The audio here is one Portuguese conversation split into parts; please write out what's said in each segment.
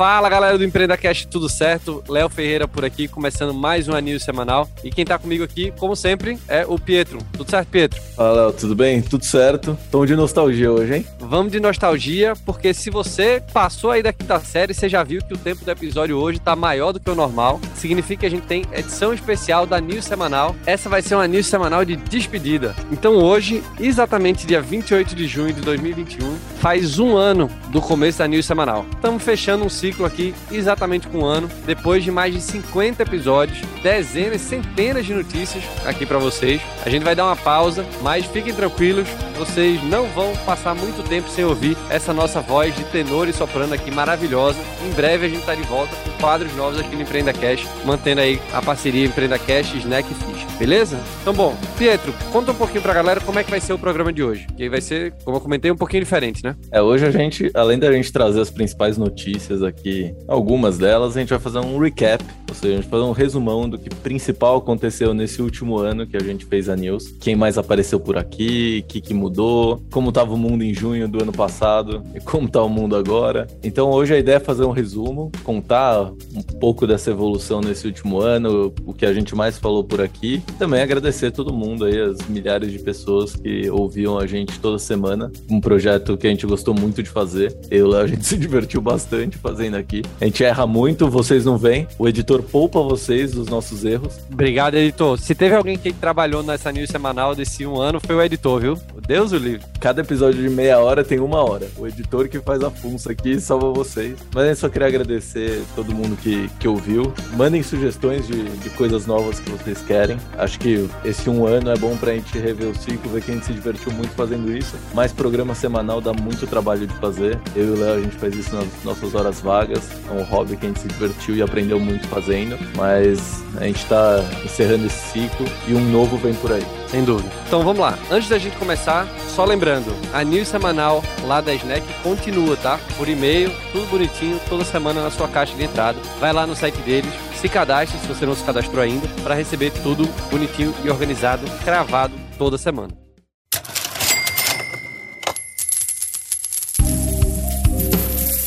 Fala galera do Empreenda Cast, tudo certo? Léo Ferreira por aqui, começando mais um anil semanal. E quem tá comigo aqui, como sempre, é o Pietro. Tudo certo, Pietro? Fala Léo, tudo bem? Tudo certo? Tom de nostalgia hoje, hein? Vamos de nostalgia, porque se você passou aí da quinta série, você já viu que o tempo do episódio hoje tá maior do que o normal. Significa que a gente tem edição especial da News Semanal. Essa vai ser uma News Semanal de despedida. Então hoje, exatamente dia 28 de junho de 2021, faz um ano do começo da News Semanal. Estamos fechando um ciclo aqui exatamente com um ano, depois de mais de 50 episódios, dezenas, centenas de notícias aqui para vocês. A gente vai dar uma pausa, mas fiquem tranquilos, vocês não vão passar muito tempo sem ouvir essa nossa voz de tenor e soprano aqui maravilhosa. Em breve a gente tá de volta com quadros novos aqui no Empreenda Cash, mantendo aí a parceria Empreenda Cash, Snack Fish, beleza? Então bom, Pietro, conta um pouquinho pra galera como é que vai ser o programa de hoje, que vai ser, como eu comentei, um pouquinho diferente, né? É, hoje a gente, além da gente trazer as principais notícias aqui, algumas delas, a gente vai fazer um recap, ou seja, a gente vai fazer um resumão do que principal aconteceu nesse último ano que a gente fez a news. Quem mais apareceu por aqui, o que, que mudou, como tava o mundo em junho do ano passado e como tá o mundo agora. Então hoje a ideia é fazer um resumo, contar um pouco dessa evolução nesse último ano, o que a gente mais falou por aqui. E também agradecer todo mundo aí, as milhares de pessoas que ouviam a gente toda semana. Um projeto que a gente gostou muito de fazer. Eu a gente se divertiu bastante fazendo aqui. A gente erra muito, vocês não veem. O editor poupa vocês dos nossos erros. Obrigado, editor. Se teve alguém que trabalhou nessa news semanal desse um ano, foi o editor, viu? Deus o livre. Cada episódio de meia hora tem uma hora. O editor que faz a funça aqui salva vocês. Mas eu só queria agradecer todo mundo que, que ouviu. Mandem sugestões de, de coisas novas que vocês querem. Acho que esse um ano é bom pra gente rever o ciclo, ver que a gente se divertiu muito fazendo isso. Mas programa semanal dá muito trabalho de fazer. Eu e o Léo, a gente faz isso nas nossas horas vagas. É um hobby que a gente se divertiu e aprendeu muito fazendo. Mas a gente tá encerrando esse ciclo e um novo vem por aí. Sem dúvida. Então vamos lá. Antes da gente começar, só lembrando, a news semanal lá da Snack continua, tá? Por e-mail, tudo bonitinho, toda semana na sua caixa de entrada. Vai lá no site deles, se cadastre se você não se cadastrou ainda, para receber tudo bonitinho e organizado, cravado toda semana.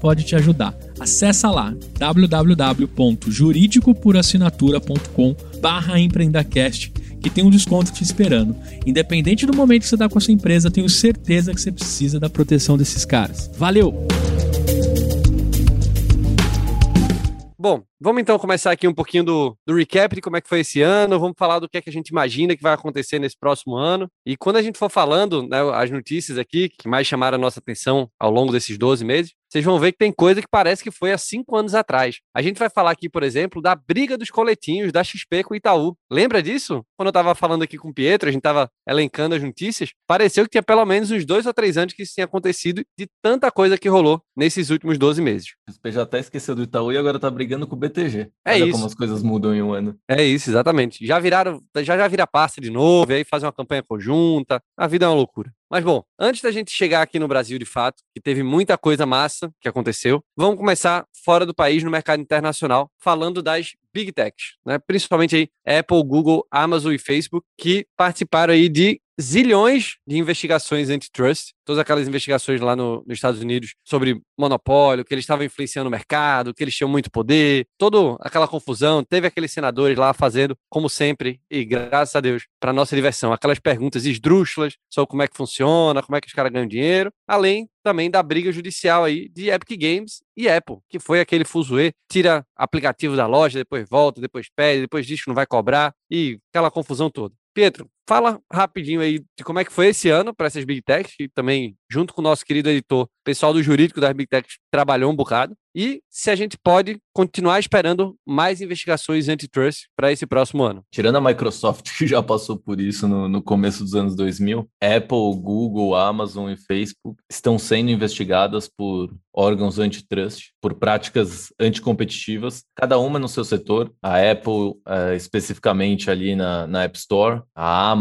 pode te ajudar. Acesse lá www.juridicoporassinatura.com barra empreendacast que tem um desconto te esperando. Independente do momento que você está com a sua empresa, tenho certeza que você precisa da proteção desses caras. Valeu! Bom, vamos então começar aqui um pouquinho do, do recap de como é que foi esse ano, vamos falar do que é que a gente imagina que vai acontecer nesse próximo ano. E quando a gente for falando, né, as notícias aqui que mais chamaram a nossa atenção ao longo desses 12 meses, vocês vão ver que tem coisa que parece que foi há cinco anos atrás. A gente vai falar aqui, por exemplo, da briga dos coletinhos da XP com o Itaú. Lembra disso? Quando eu estava falando aqui com o Pietro, a gente estava elencando as notícias, pareceu que tinha pelo menos uns dois ou três anos que isso tinha acontecido de tanta coisa que rolou nesses últimos 12 meses. O XP já até esqueceu do Itaú e agora tá brigando com o BTG. É Olha isso. como as coisas mudam em um ano. É isso, exatamente. Já viraram, já já vira pasta de novo, e aí fazem uma campanha conjunta. A vida é uma loucura. Mas bom, antes da gente chegar aqui no Brasil de fato, que teve muita coisa massa que aconteceu, vamos começar fora do país no mercado internacional, falando das Big Techs, né? Principalmente aí Apple, Google, Amazon e Facebook, que participaram aí de zilhões de investigações antitrust, todas aquelas investigações lá no, nos Estados Unidos sobre monopólio, que eles estavam influenciando o mercado, que eles tinham muito poder, toda aquela confusão. Teve aqueles senadores lá fazendo, como sempre, e graças a Deus, para nossa diversão, aquelas perguntas esdrúxulas sobre como é que funciona, como é que os caras ganham dinheiro, além também da briga judicial aí de Epic Games e Apple, que foi aquele fuzuê, tira aplicativo da loja, depois volta, depois pede, depois diz que não vai cobrar e aquela confusão toda. Pietro, fala rapidinho aí de como é que foi esse ano para essas Big Techs, que também, junto com o nosso querido editor, o pessoal do jurídico das Big Techs trabalhou um bocado. E se a gente pode continuar esperando mais investigações antitrust para esse próximo ano. Tirando a Microsoft, que já passou por isso no, no, começo dos anos 2000, Apple, Google, Amazon e Facebook estão sendo investigadas por órgãos antitrust, por práticas anticompetitivas, cada uma no seu setor. A Apple, é, especificamente ali na, na App Store, a Amazon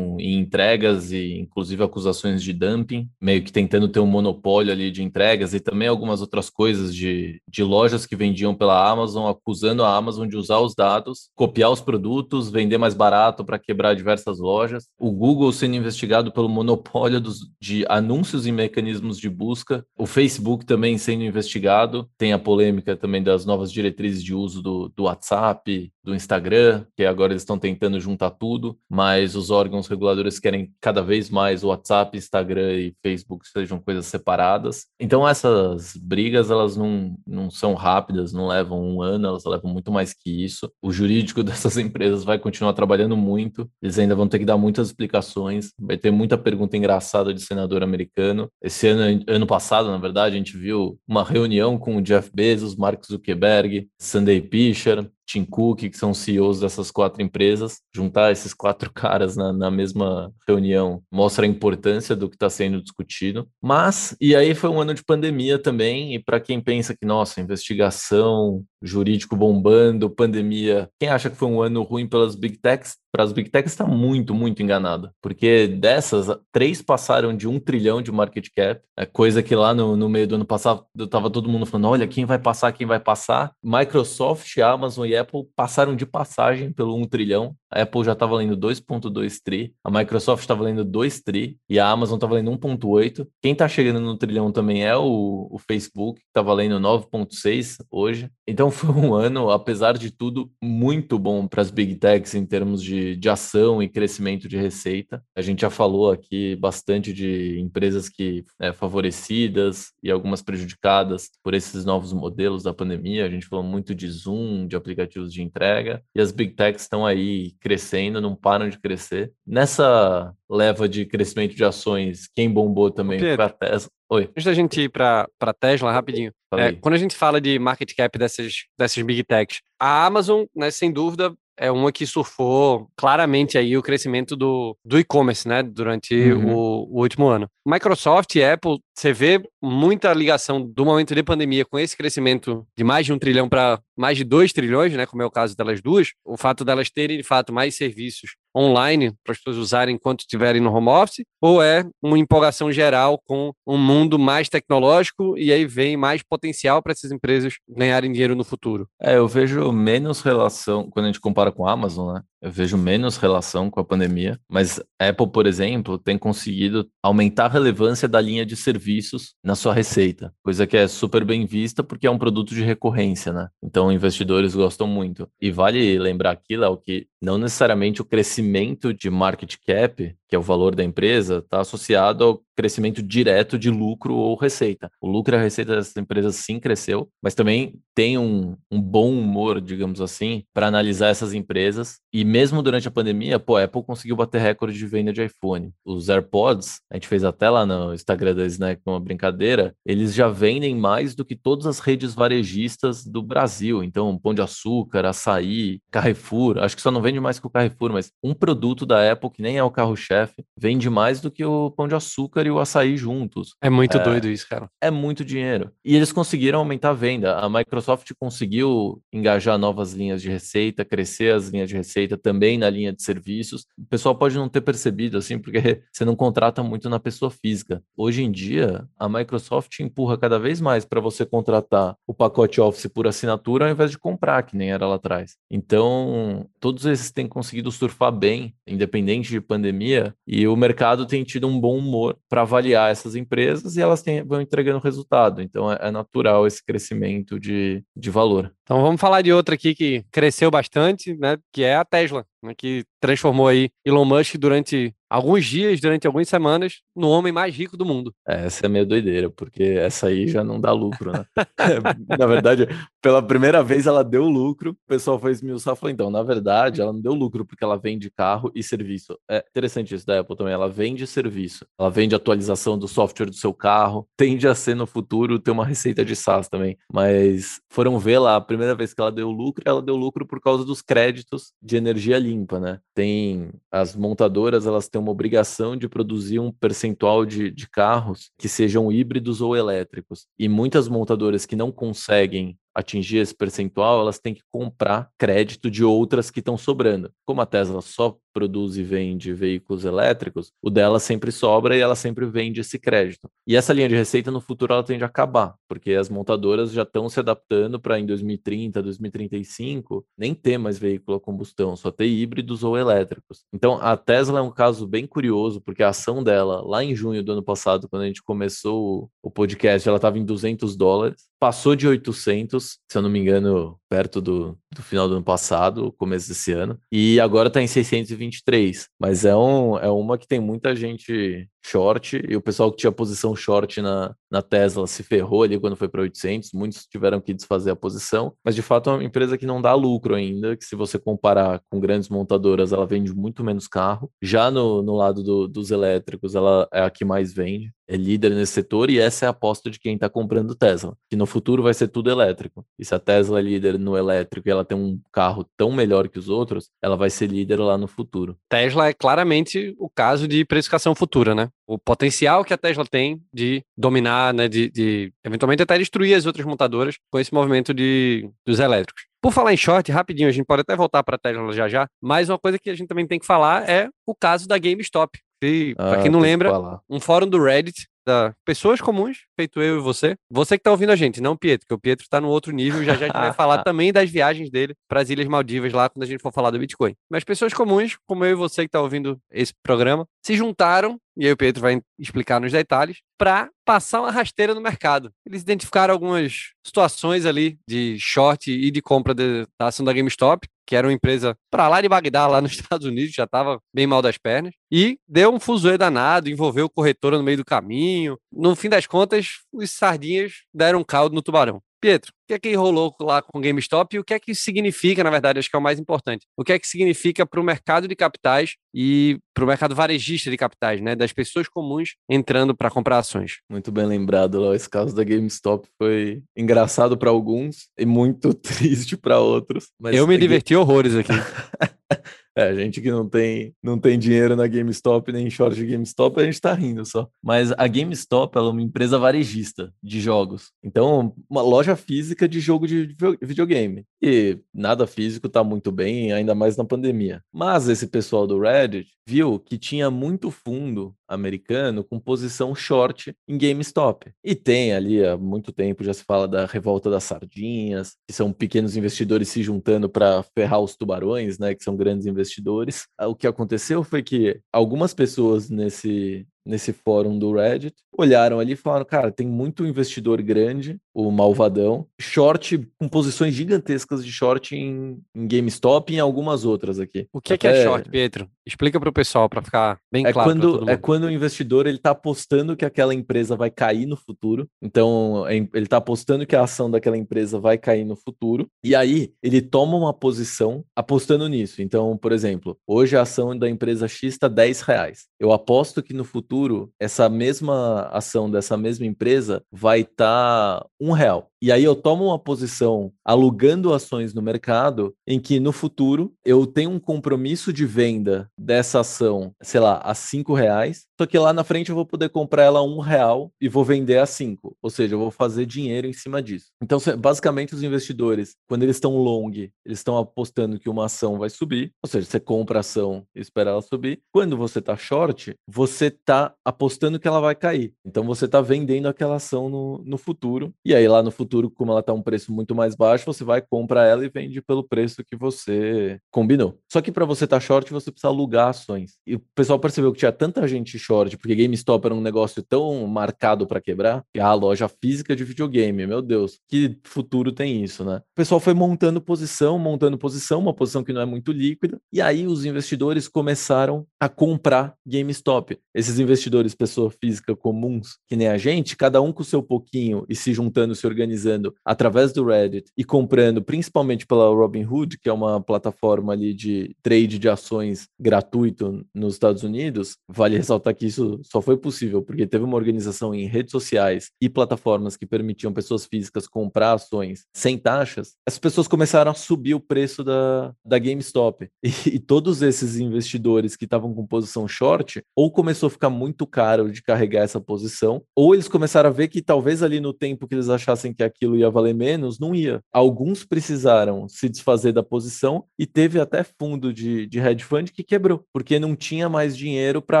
em entregas e inclusive acusações de dumping, meio que tentando ter um monopólio ali de entregas e também algumas outras coisas de de, lojas que vendiam pela Amazon, acusando a Amazon de usar os dados, copiar os produtos, vender mais barato para quebrar diversas lojas. O Google sendo investigado pelo monopólio dos, de anúncios e mecanismos de busca. O Facebook também sendo investigado. Tem a polêmica também das novas diretrizes de uso do, do WhatsApp, do Instagram, que agora eles estão tentando juntar tudo, mas os órgãos reguladores querem cada vez mais o WhatsApp, Instagram e Facebook sejam coisas separadas. Então essas brigas elas não, não são rápidas, não levam um ano, elas levam muito mais que isso. O jurídico dessas empresas vai continuar trabalhando muito, eles ainda vão ter que dar muitas explicações, vai ter muita pergunta engraçada de senador americano. Esse ano, ano passado, na verdade, a gente viu uma reunião com o Jeff Bezos, Mark Zuckerberg, Sunday Pichar, Tim Cook, que são CEOs dessas quatro empresas, juntar esses quatro caras na, na mesma reunião mostra a importância do que está sendo discutido. Mas, e aí foi um ano de pandemia também, e para quem pensa que, nossa, investigação, jurídico bombando, pandemia, quem acha que foi um ano ruim pelas big techs, para as big techs está muito, muito enganado. Porque dessas, três passaram de um trilhão de market cap, é coisa que lá no, no meio do ano passado estava todo mundo falando: olha, quem vai passar, quem vai passar. Microsoft, Amazon e Apple passaram de passagem pelo um trilhão. A Apple já está valendo 2,2 tri, a Microsoft está valendo 2 tri e a Amazon está valendo 1,8. Quem está chegando no trilhão também é o, o Facebook, que está valendo 9,6 hoje. Então foi um ano, apesar de tudo, muito bom para as big techs em termos de, de ação e crescimento de receita. A gente já falou aqui bastante de empresas que é, favorecidas e algumas prejudicadas por esses novos modelos da pandemia. A gente falou muito de Zoom, de aplicativos de entrega, e as big techs estão aí crescendo, não param de crescer. Nessa leva de crescimento de ações, quem bombou também foi a Tesla. Oi. Antes da gente ir para a Tesla, rapidinho. É, quando a gente fala de market cap dessas, dessas big techs, a Amazon, né, sem dúvida, é uma que surfou claramente aí o crescimento do, do e-commerce, né, durante uhum. o, o, último ano. Microsoft e Apple, você vê muita ligação do momento de pandemia com esse crescimento de mais de um trilhão para mais de dois trilhões, né, como é o caso delas duas, o fato delas terem, de fato, mais serviços online para as pessoas usarem enquanto estiverem no home office, ou é uma empolgação geral com um mundo mais tecnológico e aí vem mais potencial para essas empresas ganharem dinheiro no futuro? É, eu vejo menos relação, quando a gente compara com a Amazon, né? Eu vejo menos relação com a pandemia, mas a Apple, por exemplo, tem conseguido aumentar a relevância da linha de serviços na sua receita, coisa que é super bem vista porque é um produto de recorrência, né? Então, investidores gostam muito. E vale lembrar aqui, Léo, que não necessariamente o crescimento de market cap que é o valor da empresa, está associado ao crescimento direto de lucro ou receita. O lucro e a receita dessas empresas sim cresceu, mas também tem um, um bom humor, digamos assim, para analisar essas empresas. E mesmo durante a pandemia, pô, a Apple conseguiu bater recorde de venda de iPhone. Os AirPods, a gente fez até lá no Instagram da Snack uma brincadeira, eles já vendem mais do que todas as redes varejistas do Brasil. Então, Pão de Açúcar, Açaí, Carrefour, acho que só não vende mais que o Carrefour, mas um produto da Apple que nem é o carro-chefe chefe, vende mais do que o pão de açúcar e o açaí juntos. É muito é, doido isso, cara. É muito dinheiro. E eles conseguiram aumentar a venda. A Microsoft conseguiu engajar novas linhas de receita, crescer as linhas de receita também na linha de serviços. O pessoal pode não ter percebido, assim, porque você não contrata muito na pessoa física. Hoje em dia, a Microsoft empurra cada vez mais para você contratar o pacote Office por assinatura ao invés de comprar, que nem era lá atrás. Então, todos esses têm conseguido surfar bem, independente de pandemia, e o mercado tem tido um bom humor para avaliar essas empresas e elas têm, vão entregando resultado. Então é, é natural esse crescimento de, de valor. Então vamos falar de outra aqui que cresceu bastante, né? Que é a Tesla. Né, que transformou aí Elon Musk durante alguns dias, durante algumas semanas, no homem mais rico do mundo. É, essa é meio doideira, porque essa aí já não dá lucro, né? na verdade, pela primeira vez ela deu lucro, o pessoal foi esmiuçar e falou, então, na verdade, ela não deu lucro porque ela vende carro e serviço. É interessante isso da Apple também, ela vende serviço, ela vende atualização do software do seu carro, tende a ser no futuro ter uma receita de SaaS também, mas foram ver lá, a primeira vez que ela deu lucro, ela deu lucro por causa dos créditos de energia limpa, né? Tem as montadoras, elas têm uma obrigação de produzir um percentual de, de carros que sejam híbridos ou elétricos. E muitas montadoras que não conseguem atingir esse percentual, elas têm que comprar crédito de outras que estão sobrando. Como a Tesla só produz e vende veículos elétricos, o dela sempre sobra e ela sempre vende esse crédito. E essa linha de receita no futuro ela tende a acabar, porque as montadoras já estão se adaptando para em 2030, 2035 nem ter mais veículo a combustão, só ter híbridos ou elétricos. Então a Tesla é um caso bem curioso, porque a ação dela lá em junho do ano passado, quando a gente começou o podcast, ela estava em 200 dólares, passou de 800, se eu não me engano, perto do, do final do ano passado, começo desse ano, e agora está em 623. Mas é, um, é uma que tem muita gente short, e o pessoal que tinha posição short na, na Tesla se ferrou ali quando foi para 800, muitos tiveram que desfazer a posição, mas de fato é uma empresa que não dá lucro ainda, que se você comparar com grandes montadoras, ela vende muito menos carro. Já no, no lado do, dos elétricos, ela é a que mais vende, é líder nesse setor, e essa é a aposta de quem está comprando Tesla, que no futuro vai ser tudo elétrico. E se a Tesla é líder no elétrico e ela tem um carro tão melhor que os outros, ela vai ser líder lá no futuro. Tesla é claramente o caso de precificação futura, né? O potencial que a Tesla tem de dominar, né, de, de eventualmente até destruir as outras montadoras com esse movimento de, dos elétricos. Por falar em short, rapidinho, a gente pode até voltar para a Tesla já já, mas uma coisa que a gente também tem que falar é o caso da GameStop. E, ah, para quem não lembra, um fórum do Reddit da pessoas comuns, feito eu e você. Você que tá ouvindo a gente, não o Pietro, que o Pietro tá no outro nível, já já a gente vai falar também das viagens dele para as Ilhas Maldivas lá quando a gente for falar do Bitcoin. Mas pessoas comuns, como eu e você que tá ouvindo esse programa, se juntaram e aí o Pedro vai explicar nos detalhes, para passar uma rasteira no mercado. Eles identificaram algumas situações ali de short e de compra de, da ação da GameStop, que era uma empresa para lá de Bagdá, lá nos Estados Unidos, já estava bem mal das pernas, e deu um fuzuê danado, envolveu corretora no meio do caminho. No fim das contas, os sardinhas deram um caldo no tubarão. Pietro, o que é que rolou lá com o GameStop e o que é que significa, na verdade, acho que é o mais importante. O que é que significa para o mercado de capitais e para o mercado varejista de capitais, né? Das pessoas comuns entrando para comprar ações. Muito bem lembrado, Léo. Esse caso da GameStop foi engraçado para alguns e muito triste para outros. Eu me diverti horrores aqui. É, gente que não tem, não tem dinheiro na GameStop nem short de GameStop, a gente tá rindo só. Mas a GameStop ela é uma empresa varejista de jogos. Então, uma loja física de jogo de videogame. E nada físico tá muito bem, ainda mais na pandemia. Mas esse pessoal do Reddit viu que tinha muito fundo americano com posição short em GameStop. E tem ali há muito tempo já se fala da revolta das sardinhas, que são pequenos investidores se juntando para ferrar os tubarões, né, que são grandes investidores. O que aconteceu foi que algumas pessoas nesse nesse fórum do Reddit, olharam ali e falaram: cara, tem muito investidor grande, o malvadão, short, com posições gigantescas de short em, em GameStop e em algumas outras aqui. O que, Até... é, que é short, Pietro? Explica para o pessoal, para ficar bem é claro. Quando, é quando o investidor ele está apostando que aquela empresa vai cair no futuro, então é ele está apostando que a ação daquela empresa vai cair no futuro, e aí ele toma uma posição apostando nisso. Então, por exemplo, hoje a ação da empresa X está 10 reais. Eu aposto que no futuro futuro, essa mesma ação dessa mesma empresa vai estar tá um real. E aí eu tomo uma posição alugando ações no mercado em que no futuro eu tenho um compromisso de venda dessa ação, sei lá, a cinco reais, só que lá na frente eu vou poder comprar ela a um real e vou vender a cinco. Ou seja, eu vou fazer dinheiro em cima disso. Então, basicamente, os investidores, quando eles estão long, eles estão apostando que uma ação vai subir, ou seja, você compra a ação e espera ela subir. Quando você está short, você está apostando que ela vai cair. Então você está vendendo aquela ação no, no futuro. E aí lá no futuro, como ela está um preço muito mais baixo, você vai comprar ela e vende pelo preço que você combinou. Só que para você estar tá short, você precisa alugar ações. E o pessoal percebeu que tinha tanta gente short, porque GameStop era um negócio tão marcado para quebrar, que a loja física de videogame, meu Deus, que futuro tem isso, né? O pessoal foi montando posição, montando posição, uma posição que não é muito líquida, e aí os investidores começaram a comprar GameStop. Esses investidores, pessoa física comuns, que nem a gente, cada um com o seu pouquinho e se juntando, se organizando através do Reddit e comprando, principalmente pela Robinhood, que é uma plataforma ali de trade de ações gratuito nos Estados Unidos. Vale ressaltar que isso só foi possível porque teve uma organização em redes sociais e plataformas que permitiam pessoas físicas comprar ações sem taxas. As pessoas começaram a subir o preço da, da GameStop. E, e todos esses investidores que estavam com posição short, ou começou a ficar muito caro de carregar essa posição, ou eles começaram a ver que talvez ali no tempo que eles achassem que aquilo ia valer menos, não ia. Alguns precisaram se desfazer da posição e teve até fundo de, de hedge fund que quebrou, porque não tinha mais dinheiro para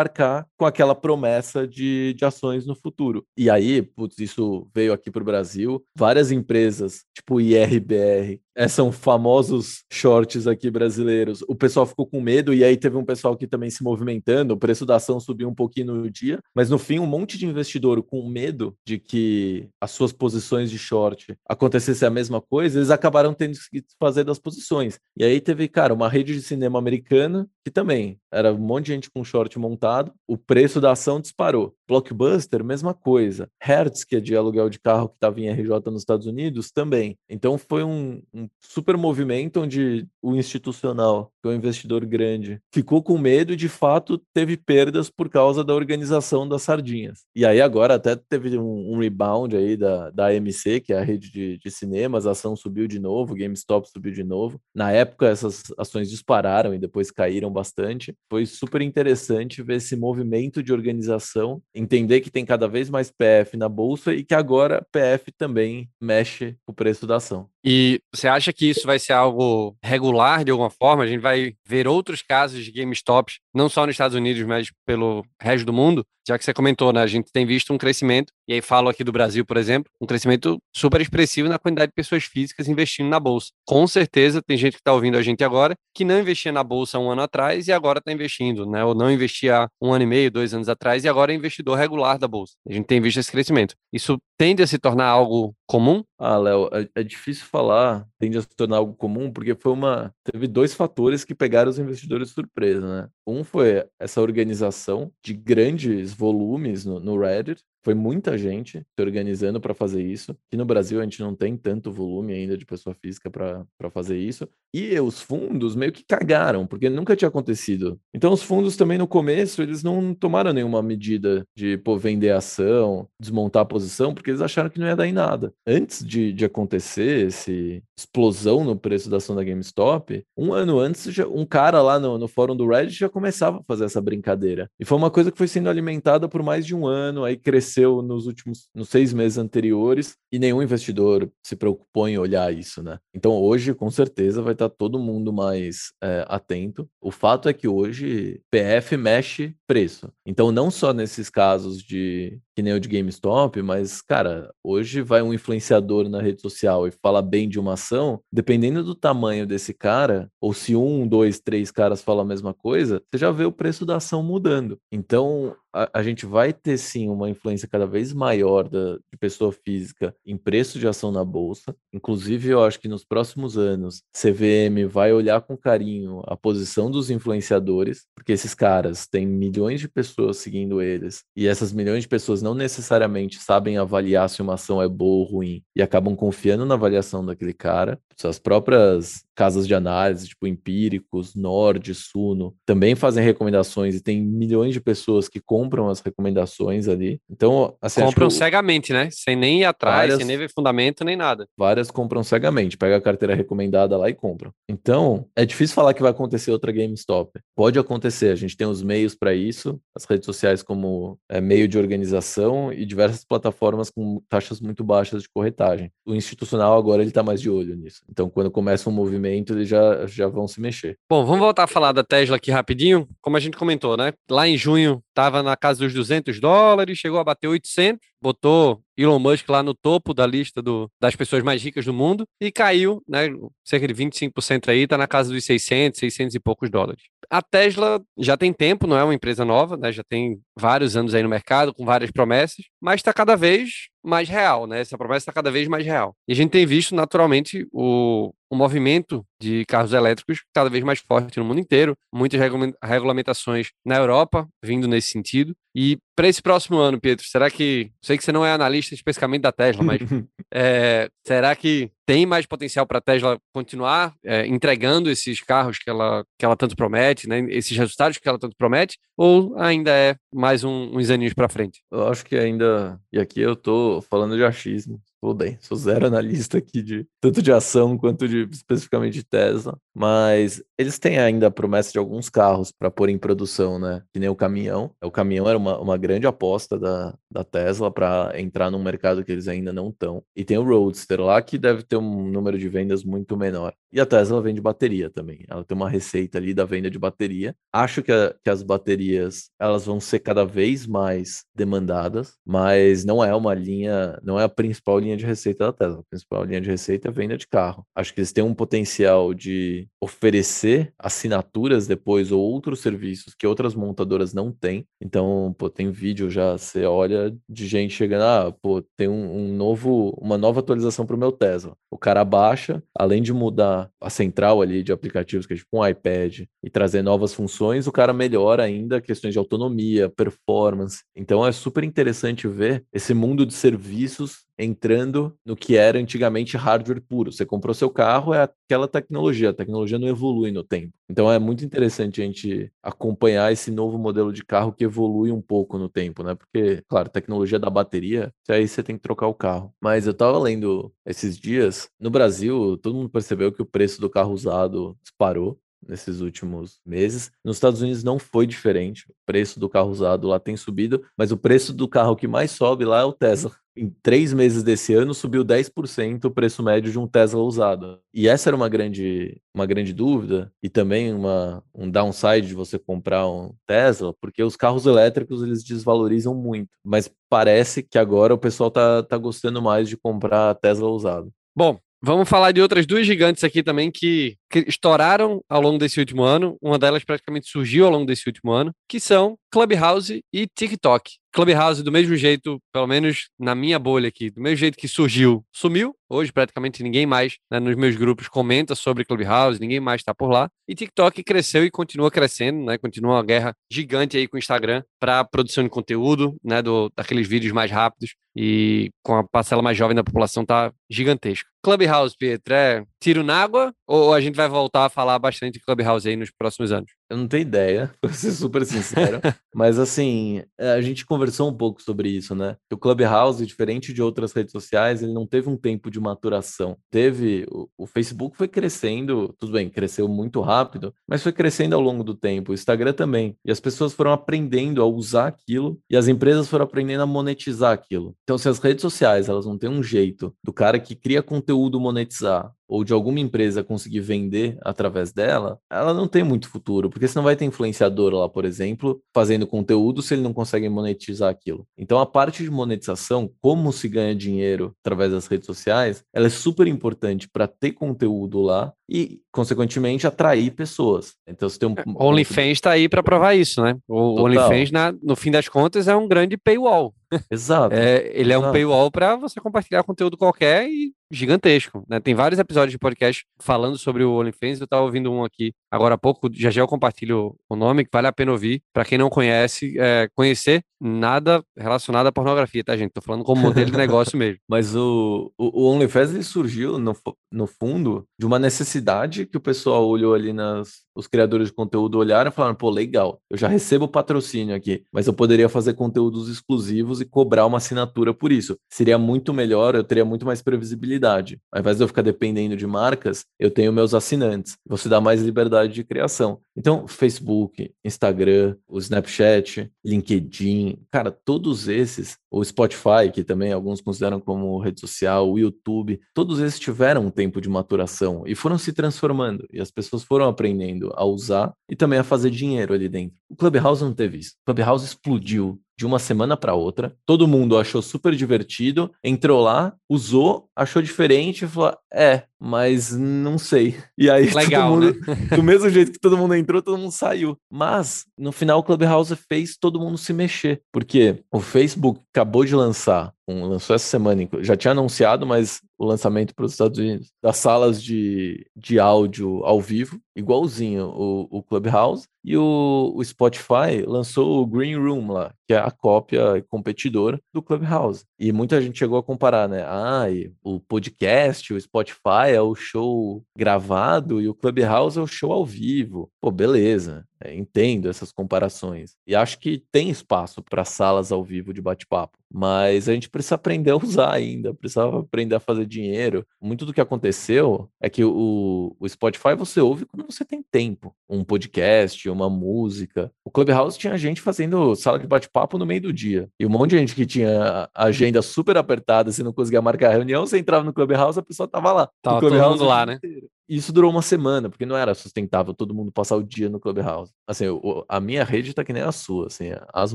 arcar com aquela promessa de, de ações no futuro. E aí, putz, isso veio aqui para o Brasil, várias empresas, tipo IRBR, é, são famosos shorts aqui brasileiros. O pessoal ficou com medo e aí teve um pessoal que também se movimentando, o preço da ação subiu um pouquinho no dia, mas no fim um monte de investidor com medo de que as suas posições de short acontecesse a mesma coisa, eles acabaram tendo que fazer das posições. E aí teve, cara, uma rede de cinema americana que também era um monte de gente com short montado, o preço da ação disparou. Blockbuster, mesma coisa. Hertz, que é de aluguel de carro que estava em RJ nos Estados Unidos, também. Então foi um, um super movimento onde o institucional, que é um investidor grande, ficou com medo e de fato teve perdas por causa da organização das sardinhas. E aí agora até teve um, um rebound aí da, da AMC, que é a rede de, de cinemas, a ação subiu de novo, GameStop subiu de novo. Na época essas ações dispararam e depois caíram bastante. Foi super interessante ver esse movimento de organização, entender que tem cada vez mais PF na bolsa e que agora PF também mexe o preço da ação. E você acha que isso vai ser algo regular de alguma forma? A gente vai ver outros casos de GameStops, não só nos Estados Unidos, mas pelo resto do mundo? Já que você comentou, né? A gente tem visto um crescimento, e aí falo aqui do Brasil, por exemplo, um crescimento super expressivo na quantidade de pessoas físicas investindo na bolsa. Com certeza tem gente que está ouvindo a gente agora que não investia na bolsa um ano atrás e agora está investindo, né? Ou não investia um ano e meio, dois anos atrás e agora é investidor regular da bolsa. A gente tem visto esse crescimento. Isso tende a se tornar algo comum? Ah, Léo, é, é, difícil falar, tende a se tornar algo comum, porque foi uma. Teve dois fatores que pegaram os investidores de surpresa, né? Um foi essa organização de grandes volumes no, no Reddit, foi muita gente se organizando para fazer isso. Aqui no Brasil a gente não tem tanto volume ainda de pessoa física para fazer isso. E os fundos meio que cagaram, porque nunca tinha acontecido. Então os fundos também no começo, eles não tomaram nenhuma medida de pô, vender ação, desmontar a posição, porque eles acharam que não ia dar em nada. Antes de, de acontecer esse explosão no preço da ação da GameStop, um ano antes, já, um cara lá no, no fórum do Reddit já começava a fazer essa brincadeira. E foi uma coisa que foi sendo alimentada por mais de um ano, aí cresceu aconteceu nos últimos nos seis meses anteriores e nenhum investidor se preocupou em olhar isso, né? Então hoje, com certeza, vai estar todo mundo mais é, atento. O fato é que hoje PF mexe preço. Então, não só nesses casos de que nem o de GameStop, mas, cara, hoje vai um influenciador na rede social e fala bem de uma ação, dependendo do tamanho desse cara, ou se um, dois, três caras falam a mesma coisa, você já vê o preço da ação mudando. Então, a, a gente vai ter sim uma influência cada vez maior da, de pessoa física em preço de ação na bolsa. Inclusive, eu acho que nos próximos anos, CVM vai olhar com carinho a posição dos influenciadores, porque esses caras têm milhões de pessoas seguindo eles, e essas milhões de pessoas não necessariamente sabem avaliar se uma ação é boa ou ruim e acabam confiando na avaliação daquele cara. As próprias casas de análise, tipo Empíricos, Nord, Suno, também fazem recomendações e tem milhões de pessoas que compram as recomendações ali. Então, assim, compram cegamente, né? Sem nem ir atrás, várias, sem nem ver fundamento nem nada. Várias compram cegamente, pega a carteira recomendada lá e compram. Então, é difícil falar que vai acontecer outra GameStop. Pode acontecer, a gente tem os meios para isso, as redes sociais como é, meio de organização e diversas plataformas com taxas muito baixas de corretagem. O institucional agora ele está mais de olho nisso. Então, quando começa um movimento movimento, eles já, já vão se mexer. Bom, vamos voltar a falar da Tesla aqui rapidinho. Como a gente comentou, né? Lá em junho estava na casa dos 200 dólares, chegou a bater 800, botou Elon Musk lá no topo da lista do, das pessoas mais ricas do mundo e caiu, né? Cerca de 25% aí, está na casa dos 600, 600 e poucos dólares. A Tesla já tem tempo, não é uma empresa nova, né? Já tem vários anos aí no mercado, com várias promessas, mas está cada vez mais real, né? Essa promessa está cada vez mais real. E a gente tem visto, naturalmente, o, o movimento de carros elétricos cada vez mais forte no mundo inteiro, muitas regulamentações na Europa vindo nesse sentido. E para esse próximo ano, Pedro, será que. Sei que você não é analista especificamente da Tesla, mas é, será que tem mais potencial para a Tesla continuar é, entregando esses carros que ela, que ela tanto promete, né? esses resultados que ela tanto promete, ou ainda é mais um, uns aninhos para frente? Eu acho que ainda. E aqui eu tô falando de achismo. Tudo bem, sou zero analista aqui de tanto de ação quanto de especificamente de Tesla, mas eles têm ainda a promessa de alguns carros para pôr em produção, né? Que nem o caminhão. O caminhão era uma, uma grande aposta da, da Tesla para entrar num mercado que eles ainda não estão. E tem o Roadster lá que deve ter um número de vendas muito menor. E a Tesla vende bateria também. Ela tem uma receita ali da venda de bateria. Acho que, a, que as baterias elas vão ser cada vez mais demandadas, mas não é uma linha, não é a principal linha de receita da Tesla. A principal linha de receita é venda de carro. Acho que eles têm um potencial de oferecer assinaturas depois ou outros serviços que outras montadoras não têm. Então, pô, tem vídeo já, você olha de gente chegando, ah, pô, tem um, um novo, uma nova atualização para o meu Tesla. O cara baixa, além de mudar a, central ali de aplicativos, que é tipo um iPad, e trazer novas funções, o cara melhora ainda questões de autonomia, performance. Então é super interessante ver esse mundo de serviços entrando no que era antigamente hardware puro. Você comprou seu carro, é aquela tecnologia, a tecnologia não evolui no tempo. Então é muito interessante a gente acompanhar esse novo modelo de carro que evolui um pouco no tempo, né? Porque, claro, tecnologia da bateria, aí você tem que trocar o carro. Mas eu tava lendo esses dias, no Brasil, todo mundo percebeu que o preço do carro usado disparou nesses últimos meses. Nos Estados Unidos não foi diferente. O preço do carro usado lá tem subido, mas o preço do carro que mais sobe lá é o Tesla em três meses desse ano subiu 10% o preço médio de um Tesla usado. E essa era uma grande, uma grande dúvida e também uma, um downside de você comprar um Tesla, porque os carros elétricos eles desvalorizam muito. Mas parece que agora o pessoal tá, tá gostando mais de comprar Tesla usado. Bom, Vamos falar de outras duas gigantes aqui também que, estouraram ao longo desse último ano. Uma delas praticamente surgiu ao longo desse último ano, que são Clubhouse e TikTok. Clubhouse, do mesmo jeito, pelo menos na minha bolha aqui, do mesmo jeito que surgiu, sumiu. Hoje, praticamente ninguém mais né, nos meus grupos comenta sobre Clubhouse, ninguém mais está por lá. E TikTok cresceu e continua crescendo, né? Continua uma guerra gigante aí com o Instagram para produção de conteúdo, né? Do, daqueles vídeos mais rápidos e com a parcela mais jovem da população tá gigantesca. Clubhouse, Pietro, é tiro na água ou a gente vai voltar a falar bastante de Clubhouse aí nos próximos anos? Eu não tenho ideia, pra ser super sincero. mas assim, é, a gente conversou um pouco sobre isso, né? O Clubhouse, diferente de outras redes sociais, ele não teve um tempo de maturação. Teve. O, o, Facebook foi crescendo, tudo bem, cresceu muito rápido, mas foi crescendo ao longo do tempo. O Instagram também. E as pessoas foram aprendendo a usar aquilo e as empresas foram aprendendo a monetizar aquilo. Então, se as redes sociais elas não têm um jeito do cara que cria conteúdo monetizar, ou de alguma empresa conseguir vender através dela, ela não tem muito futuro, porque você não vai ter influenciador lá, por exemplo, fazendo conteúdo se ele não consegue monetizar aquilo. Então a parte de monetização, como se ganha dinheiro através das redes sociais, ela é super importante para ter conteúdo lá e, consequentemente, atrair pessoas. Então você tem um. É, o OnlyFans está aí para provar isso, né? O OnlyFans, na, no fim das contas, é um grande paywall. Exato. É, ele exato. é um paywall para você compartilhar conteúdo qualquer e gigantesco, né? Tem vários episódios de podcast falando sobre o OnlyFans. Eu estava ouvindo um aqui agora há pouco, já já eu compartilho o nome, que vale a pena ouvir. Para quem não conhece, é, conhecer nada relacionado à pornografia, tá, gente? Tô falando como modelo de negócio mesmo. Mas o, o, o OnlyFans ele surgiu, no, no fundo, de uma necessidade que o pessoal olhou ali nas. Os criadores de conteúdo olharam e falaram: pô, legal, eu já recebo patrocínio aqui, mas eu poderia fazer conteúdos exclusivos e cobrar uma assinatura por isso. Seria muito melhor, eu teria muito mais previsibilidade. Ao invés de eu ficar dependendo de marcas, eu tenho meus assinantes. Você dá mais liberdade velocidade de criação. Então, Facebook, Instagram, o Snapchat, LinkedIn, cara, todos esses, o Spotify, que também alguns consideram como rede social, o YouTube, todos esses tiveram um tempo de maturação e foram se transformando. E as pessoas foram aprendendo a usar e também a fazer dinheiro ali dentro. O Clubhouse não teve isso. O Clubhouse explodiu de uma semana para outra. Todo mundo achou super divertido, entrou lá, usou, achou diferente e falou: é, mas não sei. E aí, Legal, todo mundo, né? do mesmo jeito que todo mundo entrou, todo mundo saiu. Mas, no final, o Clubhouse fez todo mundo se mexer, porque o Facebook acabou de lançar, um, lançou essa semana, já tinha anunciado, mas o lançamento para os Estados Unidos, das salas de, de áudio ao vivo, igualzinho o, o Clubhouse, e o, o Spotify lançou o Green Room lá, que é a cópia competidora do Clubhouse. E muita gente chegou a comparar, né? Ah, o podcast, o Spotify é o show gravado e o Clubhouse é o show ao vivo. Pô, beleza. É, entendo essas comparações. E acho que tem espaço para salas ao vivo de bate-papo. Mas a gente precisa aprender a usar ainda, precisa aprender a fazer dinheiro. Muito do que aconteceu é que o, o Spotify você ouve quando você tem tempo. Um podcast, uma música. O Clubhouse tinha gente fazendo sala de bate-papo no meio do dia. E um monte de gente que tinha agenda super apertada, se não conseguia marcar a reunião, você entrava no Clubhouse, a pessoa tava lá. Tava todo mundo lá, né? inteiro. Isso durou uma semana, porque não era sustentável todo mundo passar o dia no Clubhouse. Assim, o- a minha rede tá que nem a sua, assim, as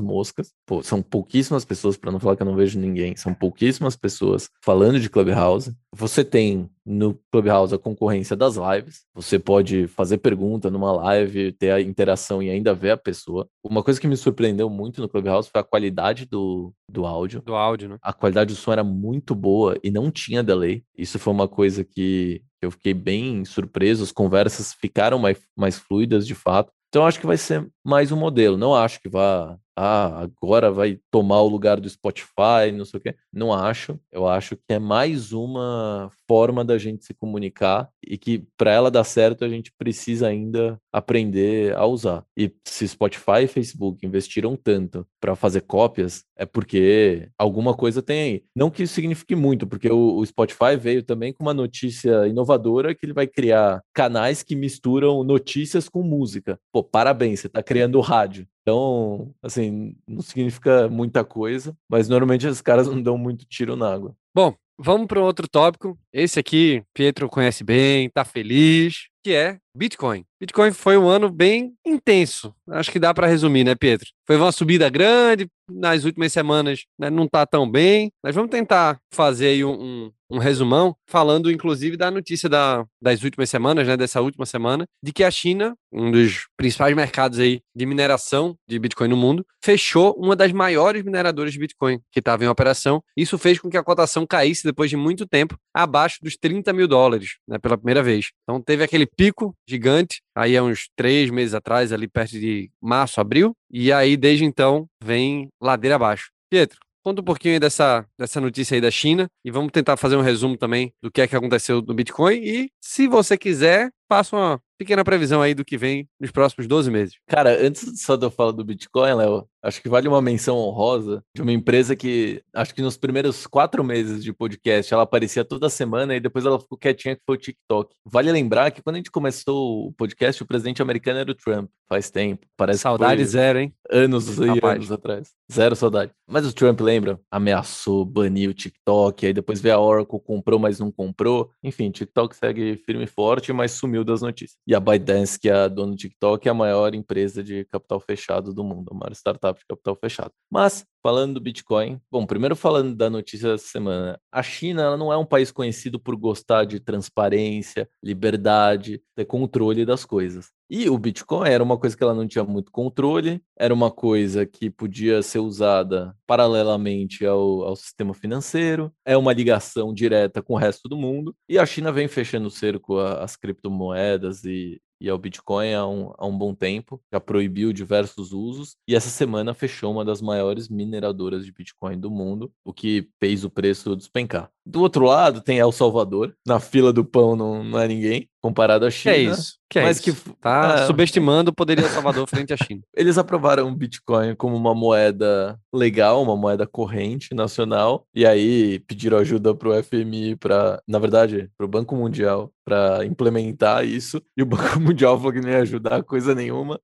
moscas, pô, são pouquíssimas pessoas, para não falar que eu não vejo ninguém, são pouquíssimas pessoas falando de Clubhouse. Você tem no Clubhouse a concorrência das lives, você pode fazer pergunta numa live, ter a interação e ainda ver a pessoa. Uma coisa que me surpreendeu muito no Clubhouse foi a qualidade do, do áudio Do áudio, né? a qualidade do som era muito boa e não tinha delay. Isso foi uma coisa que eu fiquei bem surpreso. As conversas ficaram mais, mais fluidas de fato. Então acho que vai ser mais um modelo. Não acho que vá, ah, agora vai tomar o lugar do Spotify, não sei o quê. Não acho. Eu acho que é mais uma forma da gente se comunicar e que para ela dar certo a gente precisa ainda aprender a usar. E se Spotify e Facebook investiram tanto para fazer cópias, é porque alguma coisa tem aí. Não que isso signifique muito, porque o, o Spotify veio também com uma notícia inovadora que ele vai criar canais que misturam notícias com música. Pô, parabéns, você está criando rádio. Então, assim, não significa muita coisa, mas normalmente os caras não dão muito tiro na água. Bom, vamos para um outro tópico. Esse aqui, Pietro conhece bem, tá feliz, que é Bitcoin. Bitcoin foi um ano bem intenso. Acho que dá para resumir, né, Pietro? Foi uma subida grande, nas últimas semanas né, não tá tão bem. Mas vamos tentar fazer aí um, um, um resumão, falando inclusive da notícia da, das últimas semanas, né, dessa última semana, de que a China, um dos principais mercados aí de mineração de Bitcoin no mundo, fechou uma das maiores mineradoras de Bitcoin que estava em operação. Isso fez com que a cotação caísse depois de muito tempo abaixo dos 30 mil dólares, né, pela primeira vez. Então teve aquele pico gigante, aí há uns três meses atrás, ali perto de março, abril, e aí desde então vem ladeira abaixo. Pietro, conta um pouquinho dessa, dessa notícia aí da China e vamos tentar fazer um resumo também do que é que aconteceu no Bitcoin e, se você quiser, faça uma pequena previsão aí do que vem nos próximos 12 meses. Cara, antes só de eu falar do Bitcoin, Léo, acho que vale uma menção honrosa de uma empresa que, acho que nos primeiros quatro meses de podcast, ela aparecia toda semana e depois ela ficou quietinha, que foi o TikTok. Vale lembrar que quando a gente começou o podcast, o presidente americano era o Trump, faz tempo. Parece Saudade zero, hein? anos e Rapaz. anos atrás. Zero saudade. Mas o Trump, lembra? Ameaçou, baniu o TikTok, aí depois veio a Oracle, comprou, mas não comprou. Enfim, TikTok segue firme e forte, mas sumiu das notícias. E a ByteDance, que é a dona do TikTok, é a maior empresa de capital fechado do mundo, a maior startup de capital fechado. Mas, falando do Bitcoin, bom, primeiro falando da notícia dessa semana, a China não é um país conhecido por gostar de transparência, liberdade, ter controle das coisas. E o Bitcoin era uma coisa que ela não tinha muito controle, era uma coisa que podia ser usada paralelamente ao, ao sistema financeiro, é uma ligação direta com o resto do mundo, e a China vem fechando o cerco às criptomoedas e, e ao Bitcoin há um, há um bom tempo, já proibiu diversos usos, e essa semana fechou uma das maiores mineradoras de Bitcoin do mundo, o que fez o preço despencar. Do outro lado tem El Salvador, na fila do pão não, não é ninguém, comparado à China. Que é isso? Que é mas isso? que Tá é, subestimando o poder de El Salvador frente à China. Eles aprovaram o Bitcoin como uma moeda legal, uma moeda corrente nacional, e aí pediram ajuda para o FMI, para, na verdade, para o Banco Mundial, para implementar isso, e o Banco Mundial falou que não ia ajudar coisa nenhuma.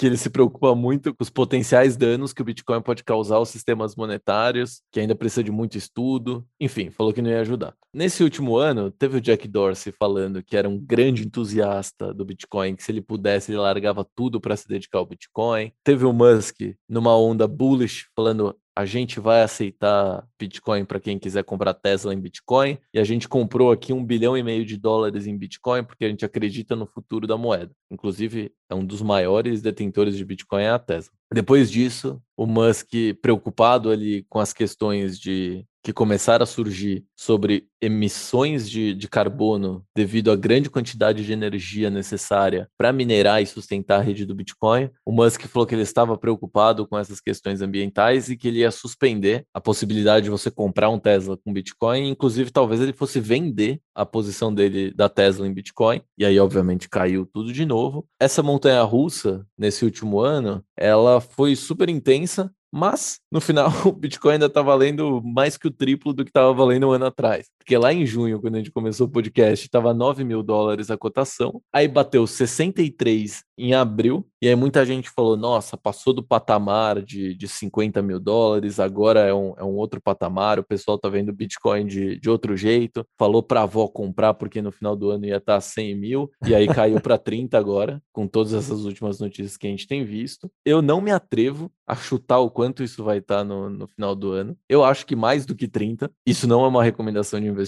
Que ele se preocupa muito com os potenciais danos que o Bitcoin pode causar aos sistemas monetários, que ainda precisa de muito estudo. Enfim, falou que não ia ajudar. Nesse último ano, teve o Jack Dorsey falando que era um grande entusiasta do Bitcoin, que se ele pudesse, ele largava tudo para se dedicar ao Bitcoin. Teve o Musk numa onda bullish, falando a gente vai aceitar Bitcoin para quem quiser comprar Tesla em Bitcoin. E a gente comprou aqui um bilhão e meio de dólares em Bitcoin porque a gente acredita no futuro da moeda. Inclusive, é um dos maiores detentores de Bitcoin é a Tesla. Depois disso, o Musk preocupado ali com as questões de que começaram a surgir sobre emissões de, de carbono devido à grande quantidade de energia necessária para minerar e sustentar a rede do Bitcoin, o Musk falou que ele estava preocupado com essas questões ambientais e que ele ia suspender a possibilidade de você comprar um Tesla com Bitcoin, inclusive talvez ele fosse vender a posição dele da Tesla em Bitcoin, e aí obviamente caiu tudo de novo. Essa montanha russa nesse último ano, ela foi super intensa, mas, no final, o Bitcoin ainda está valendo mais que o triplo do que estava valendo um ano atrás. Porque lá em junho, quando a gente começou o podcast, estava 9 mil dólares a cotação. Aí bateu 63 em abril. E aí muita gente falou: nossa, passou do patamar de, de 50 mil dólares, agora é um, é um outro patamar. O pessoal tá vendo Bitcoin de, de outro jeito. Falou para avó comprar, porque no final do ano ia estar tá 100 mil. E aí caiu para 30 agora, com todas essas últimas notícias que a gente tem visto. Eu não me atrevo a chutar o quanto isso vai estar tá no, no final do ano. Eu acho que mais do que 30. Isso não é uma recomendação de investimento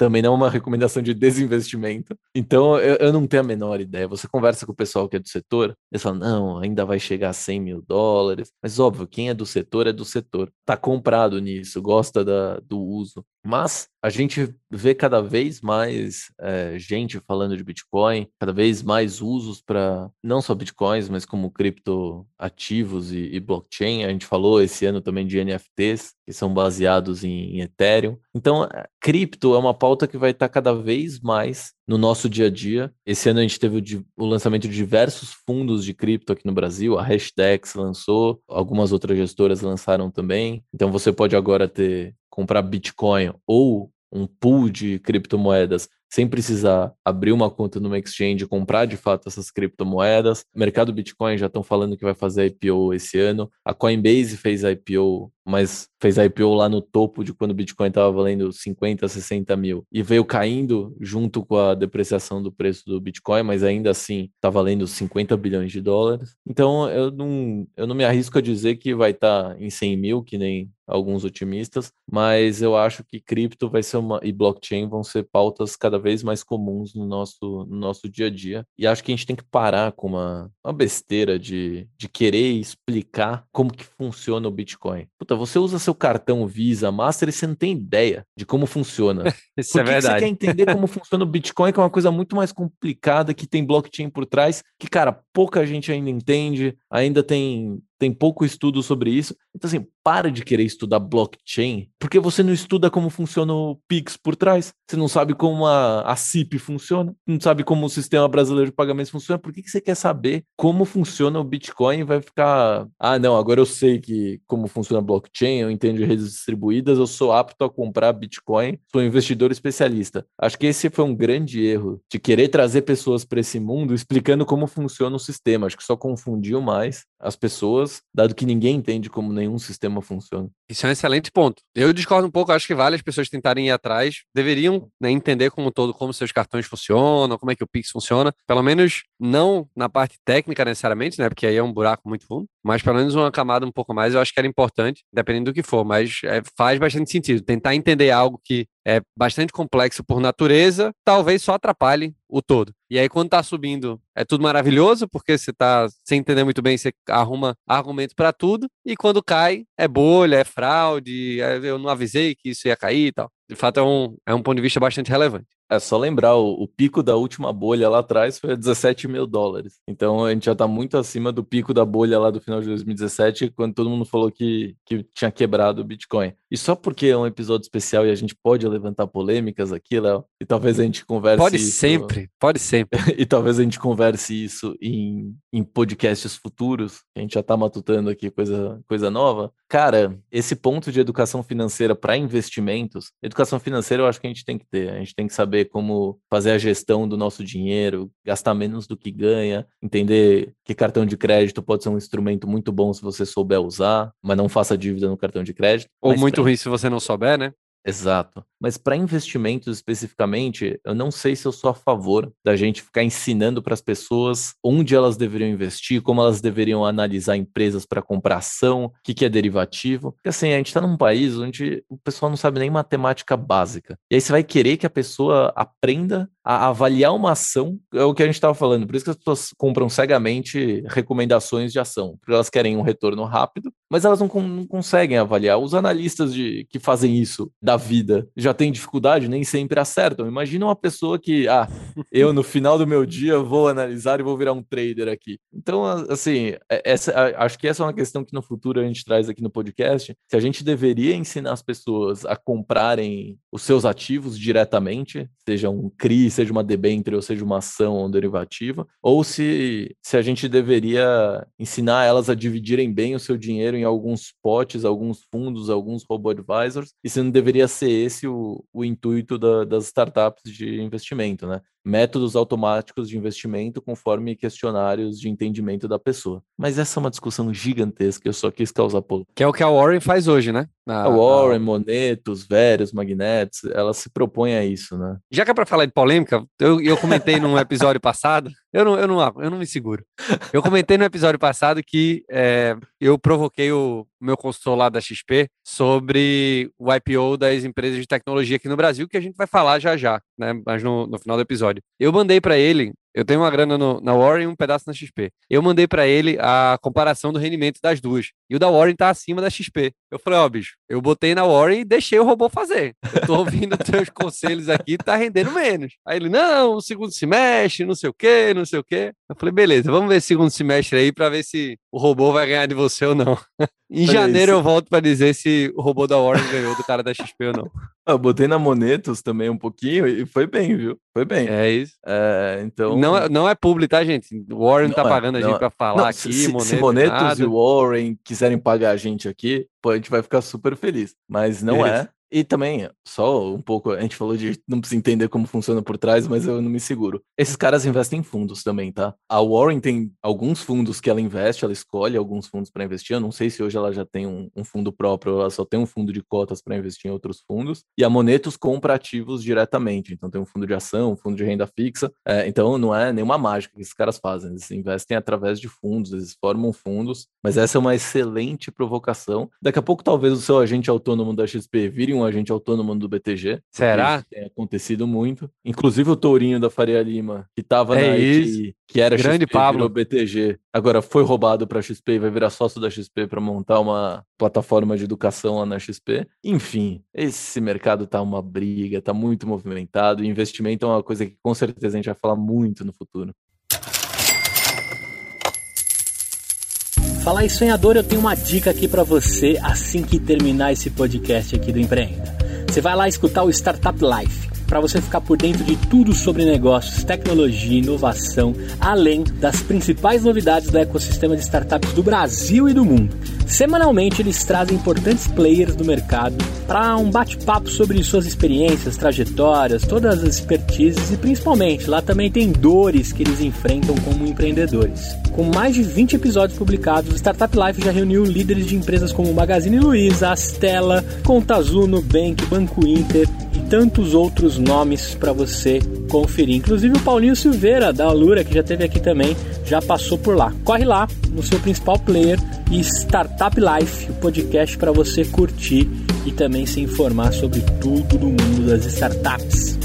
também não é uma recomendação de desinvestimento. Então, eu, eu, não tenho a menor ideia. Você conversa com o pessoal que é do setor, eles falam, não, ainda vai chegar a 100 mil dólares. Mas, óbvio, quem é do setor é do setor. Tá comprado nisso, gosta da, do uso. Mas a gente vê cada vez mais é, gente falando de Bitcoin, cada vez mais usos para não só Bitcoins, mas como criptoativos e, e blockchain. A gente falou esse ano também de NFTs, que são baseados em, em Ethereum. Então, cripto é uma pauta que vai estar cada vez mais no nosso dia a dia. Esse ano a gente teve o, o, lançamento de diversos fundos de cripto aqui no Brasil. A Hashdex lançou, algumas outras gestoras lançaram também. Então você pode agora ter comprar Bitcoin ou um pool de criptomoedas sem precisar abrir uma conta numa exchange comprar de fato essas criptomoedas. O mercado Bitcoin já estão falando que vai fazer IPO esse ano. A Coinbase fez IPO, mas fez IPO lá no topo de quando o Bitcoin estava valendo 50, 60 mil e veio caindo junto com a depreciação do preço do Bitcoin, mas ainda assim está valendo 50 bilhões de dólares. Então eu não, eu não me arrisco a dizer que vai estar tá em 100 mil, que nem alguns otimistas, mas eu acho que cripto vai ser uma e blockchain vão ser pautas cada vez mais comuns no nosso, no nosso dia a dia. E acho que a gente tem que parar com uma, uma besteira de, de querer explicar como que funciona o Bitcoin. Puta, você usa seu cartão Visa, Master e você não tem ideia de como funciona. Isso por é verdade. Que você quer entender como funciona o Bitcoin, que é uma coisa muito mais complicada, que tem blockchain por trás, que, cara, pouca gente ainda entende, ainda tem tem pouco estudo sobre isso. Então, assim, para de querer estudar blockchain, porque você não estuda como funciona o Pix por trás. Você não sabe como a, a CIP funciona, não sabe como o sistema brasileiro de pagamentos funciona. Por que, que você quer saber como funciona o Bitcoin e vai ficar, ah, não, agora eu sei que como funciona blockchain, eu entendo de redes distribuídas, eu sou apto a comprar Bitcoin, sou investidor especialista. Acho que esse foi um grande erro de querer trazer pessoas para esse mundo explicando como funciona o sistema. Acho que só confundiu mais as pessoas, dado que ninguém entende como nenhum sistema funciona. Isso é um excelente ponto. Eu discordo um pouco, acho que vale as pessoas tentarem ir atrás, deveriam né, entender como todo, como seus cartões funcionam, como é que o Pix funciona, pelo menos não na parte técnica necessariamente, né, porque aí é um buraco muito fundo, mas pelo menos uma camada um pouco mais, eu acho que era importante, dependendo do que for, mas é, faz bastante sentido. Tentar entender algo que é bastante complexo por natureza, talvez só atrapalhe o todo. E aí, quando tá subindo, é tudo maravilhoso, porque você tá sem entender muito bem, você arruma argumento para tudo, e quando cai, é bolha, é fraude, é, eu não avisei que isso ia cair e tal. De fato é um, é um ponto de vista bastante relevante. É só lembrar, o, o, pico da última bolha lá atrás foi 17 mil dólares. Então a gente já está muito acima do pico da bolha lá do final de 2017, quando todo mundo falou que, que tinha quebrado o Bitcoin. E só porque é um episódio especial e a gente pode levantar polêmicas aqui, Léo, e talvez a gente converse. Pode isso, sempre, pode sempre. e talvez a gente converse isso em, em podcasts futuros, a gente já está matutando aqui coisa, coisa nova. Cara, esse ponto de educação financeira para investimentos, educação financeira eu acho que a gente tem que ter. A gente tem que saber como fazer a gestão do nosso dinheiro, gastar menos do que ganha, entender que cartão de crédito pode ser um instrumento muito bom se você souber usar, mas não faça dívida no cartão de crédito. Ou muito pra... ruim se você não souber, né? Exato. Mas para investimentos especificamente, eu não sei se eu sou a favor da gente ficar ensinando para as pessoas onde elas deveriam investir, como elas deveriam analisar empresas para comprar ação, o que, que é derivativo. Porque assim, a gente está num país onde o pessoal não sabe nem matemática básica. E aí você vai querer que a pessoa aprenda a avaliar uma ação, é o que a gente estava falando. Por isso que as pessoas compram cegamente recomendações de ação, porque elas querem um retorno rápido, mas elas não, não conseguem avaliar. Os analistas de, que fazem isso da vida já têm dificuldade, nem sempre acertam. Imagina uma pessoa que, ah, eu no final do meu dia vou analisar e vou virar um trader aqui. Então, assim, é, essa, acho que essa é uma questão que no futuro a gente traz aqui no podcast, se a gente deveria ensinar as pessoas a comprarem os seus ativos diretamente, seja um CRI, seja uma debênture ou seja uma ação ou derivativa, ou se, se a gente deveria ensinar elas a dividirem bem o seu dinheiro em alguns potes, alguns fundos, alguns robo-advisors, e se não deveria ser esse o, o intuito da, das startups de investimento, né? Métodos automáticos de investimento conforme questionários de entendimento da pessoa. Mas essa é uma discussão gigantesca, eu só quis causar polêmica. Que é o que a Warren faz hoje, né? Na, a Warren, na... Monetos, Verius, Magnetos, ela se propõe a isso, né? Já que é para falar de polêmica, eu, eu comentei num episódio passado, eu não, eu, não, eu não me seguro. Eu comentei no episódio passado que é, eu provoquei o meu consultor lá da XP sobre o IPO das empresas de tecnologia aqui no Brasil, que a gente vai falar já já, né? Mas no, no final do episódio. Eu mandei para ele eu tenho uma grana no, na Warren e um pedaço na XP. Eu mandei para ele a comparação do rendimento das duas. E o da Warren tá acima da XP. Eu falei, ó, oh, bicho, eu botei na Warren e deixei o robô fazer. Eu tô ouvindo teus conselhos aqui, tá rendendo menos. Aí ele, não, o segundo semestre, não sei o quê, não sei o quê. Eu falei, beleza, vamos ver segundo semestre aí para ver se o robô vai ganhar de você ou não. em janeiro eu volto para dizer se o robô da Warren ganhou do cara da XP ou não. Eu botei na Monetos também um pouquinho e foi bem, viu? Foi bem. É isso. É, então... Não, é, não é publi, tá, gente? O Warren não tá é, pagando a gente para falar não, aqui. Se, Monetos, se Monetos e Warren quiserem pagar a gente aqui, a gente vai ficar super feliz. Mas não é. E também, só um pouco, a gente falou de não precisa entender como funciona por trás, mas eu não me seguro. Esses caras investem em fundos também, tá? A Warren tem alguns fundos que ela investe, ela escolhe alguns fundos para investir. Eu não sei se hoje ela já tem um, um fundo próprio, ela só tem um fundo de cotas para investir em outros fundos. E a Monetos compra ativos diretamente. Então tem um fundo de ação, um fundo de renda fixa. É, então não é nenhuma mágica que esses caras fazem. Eles investem através de fundos, eles formam fundos. Mas essa é uma excelente provocação. Daqui a pouco, talvez o seu agente autônomo da XP vire um um agente autônomo do BTG. Será? Tem acontecido muito. Inclusive o Tourinho da Faria Lima, que estava é na isso. que era Grande XP, Pablo. BTG, agora foi roubado para XP e vai virar sócio da XP para montar uma plataforma de educação lá na XP. Enfim, esse mercado tá uma briga, tá muito movimentado. E investimento é uma coisa que com certeza a gente vai falar muito no futuro. Falar em sonhador, eu tenho uma dica aqui para você assim que terminar esse podcast aqui do Empreenda. Você vai lá escutar o Startup Life para você ficar por dentro de tudo sobre negócios, tecnologia, inovação, além das principais novidades do ecossistema de startups do Brasil e do mundo. Semanalmente eles trazem importantes players do mercado para um bate-papo sobre suas experiências, trajetórias, todas as expertises e principalmente lá também tem dores que eles enfrentam como empreendedores. Com mais de 20 episódios publicados, o Startup Life já reuniu líderes de empresas como Magazine Luiza, Astela, Conta Azul, Nubank, Banco Inter e tantos outros nomes para você conferir. Inclusive o Paulinho Silveira da Alura, que já teve aqui também, já passou por lá. Corre lá no seu principal player e Startup Life, o podcast para você curtir e também se informar sobre tudo do mundo das startups.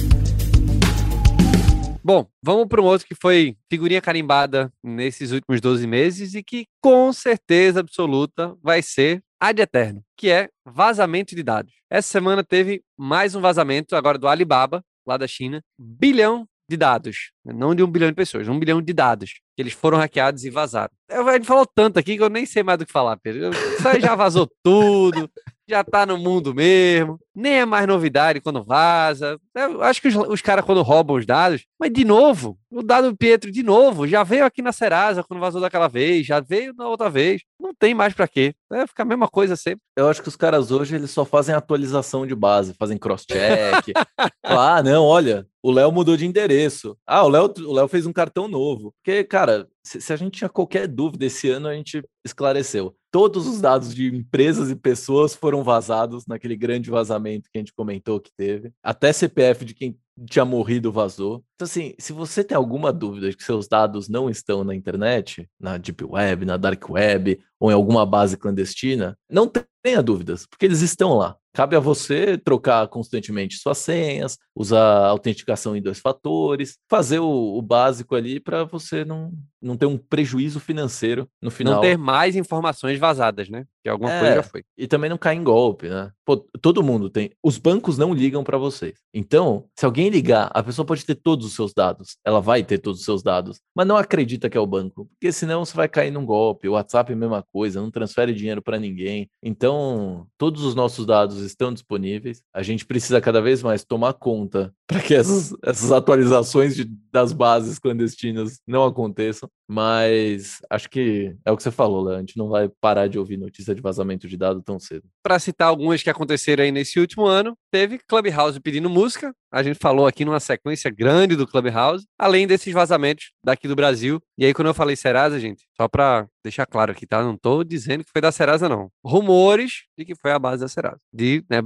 Bom, vamos para um outro que foi figurinha carimbada nesses últimos 12 meses e que com certeza absoluta vai ser ad eterno, que é vazamento de dados. Essa semana teve mais um vazamento, agora do Alibaba, lá da China, bilhão de dados, não de um bilhão de pessoas, um bilhão de dados que eles foram hackeados e vazaram. A gente falou tanto aqui que eu nem sei mais do que falar, Pedro. Isso aí já vazou tudo, já tá no mundo mesmo, nem é mais novidade quando vaza. Eu acho que os, os caras, quando roubam os dados, mas de novo, o dado do Pietro, de novo, já veio aqui na Serasa quando vazou daquela vez, já veio na outra vez. Não tem mais para quê. Vai ficar a mesma coisa sempre. Eu acho que os caras hoje eles só fazem atualização de base, fazem cross-check. ah, não, olha, o Léo mudou de endereço. Ah, o Léo, o Léo fez um cartão novo. Porque, cara, se, se, a gente tinha qualquer dúvida esse ano, a gente esclareceu. Todos os dados de empresas e pessoas foram vazados naquele grande vazamento que a gente comentou que teve. Até CPF de quem tinha morrido vazou. Então, assim, se você tem alguma dúvida de que seus dados não estão na internet, na Deep Web, na Dark Web ou em alguma base clandestina, não tenha dúvidas, porque eles estão lá. Cabe a você trocar constantemente suas senhas, usar autenticação em dois fatores, fazer o, o básico ali para você não, não ter um prejuízo financeiro no final. Não ter mais informações vazadas, né? Que alguma é, coisa já foi. E também não cair em golpe, né? Pô, todo mundo tem. Os bancos não ligam para vocês. Então, se alguém ligar, a pessoa pode ter todos os seus dados. Ela vai ter todos os seus dados, mas não acredita que é o banco, porque senão você vai cair num golpe. O WhatsApp é a mesma coisa, não transfere dinheiro para ninguém. Então, todos os nossos dados estão disponíveis. A gente precisa cada vez mais tomar conta para que essas, essas atualizações de, das bases clandestinas não aconteçam. Mas acho que é o que você falou, Léo. A gente não vai parar de ouvir notícia de vazamento de dados tão cedo. Para citar algumas que aconteceram aí nesse último ano, teve Clubhouse pedindo música. A gente falou aqui numa sequência grande do Clubhouse, além desses vazamentos daqui do Brasil. E aí, quando eu falei Serasa, gente, só para deixar claro aqui, tá? Não tô dizendo que foi da Serasa, não. Rumores de que foi a base da Serasa. De né,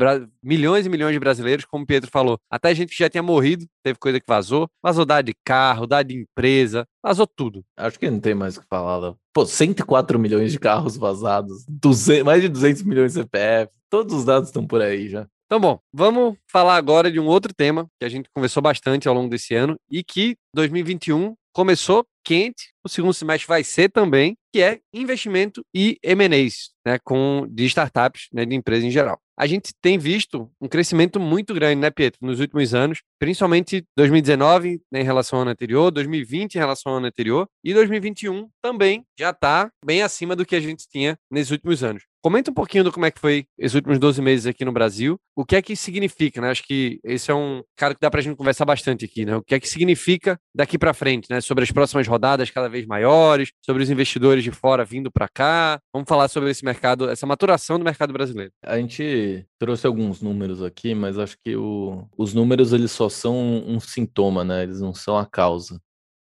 milhões e milhões de brasileiros, como o Pedro falou. Até gente que já tinha morrido, teve coisa que vazou. Vazou dado de carro, dado de empresa, vazou tudo. Acho que não tem mais o que falar, Léo. Pô, 104 milhões de carros vazados, 200, mais de 200 milhões de CPF, todos os dados estão por aí já. Então, bom, vamos falar agora de um outro tema que a gente conversou bastante ao longo desse ano e que 2021 começou quente, o segundo semestre vai ser também, que é investimento e M&As, né, com de startups, né, de empresas em geral. A gente tem visto um crescimento muito grande, né, Pietro, nos últimos anos, principalmente 2019 né, em relação ao ano anterior, 2020 em relação ao ano anterior e 2021 também já está bem acima do que a gente tinha nesses últimos anos. Comenta um pouquinho do como é que foi esses últimos 12 meses aqui no Brasil. O que é que significa, né? Acho que esse é um cara que dá pra gente conversar bastante aqui, né? O que é que significa daqui para frente, né? Sobre as próximas rodadas cada vez maiores, sobre os investidores de fora vindo para cá. Vamos falar sobre esse mercado, essa maturação do mercado brasileiro. A gente trouxe alguns números aqui, mas acho que o, os números eles só são um sintoma, né? Eles não são a causa.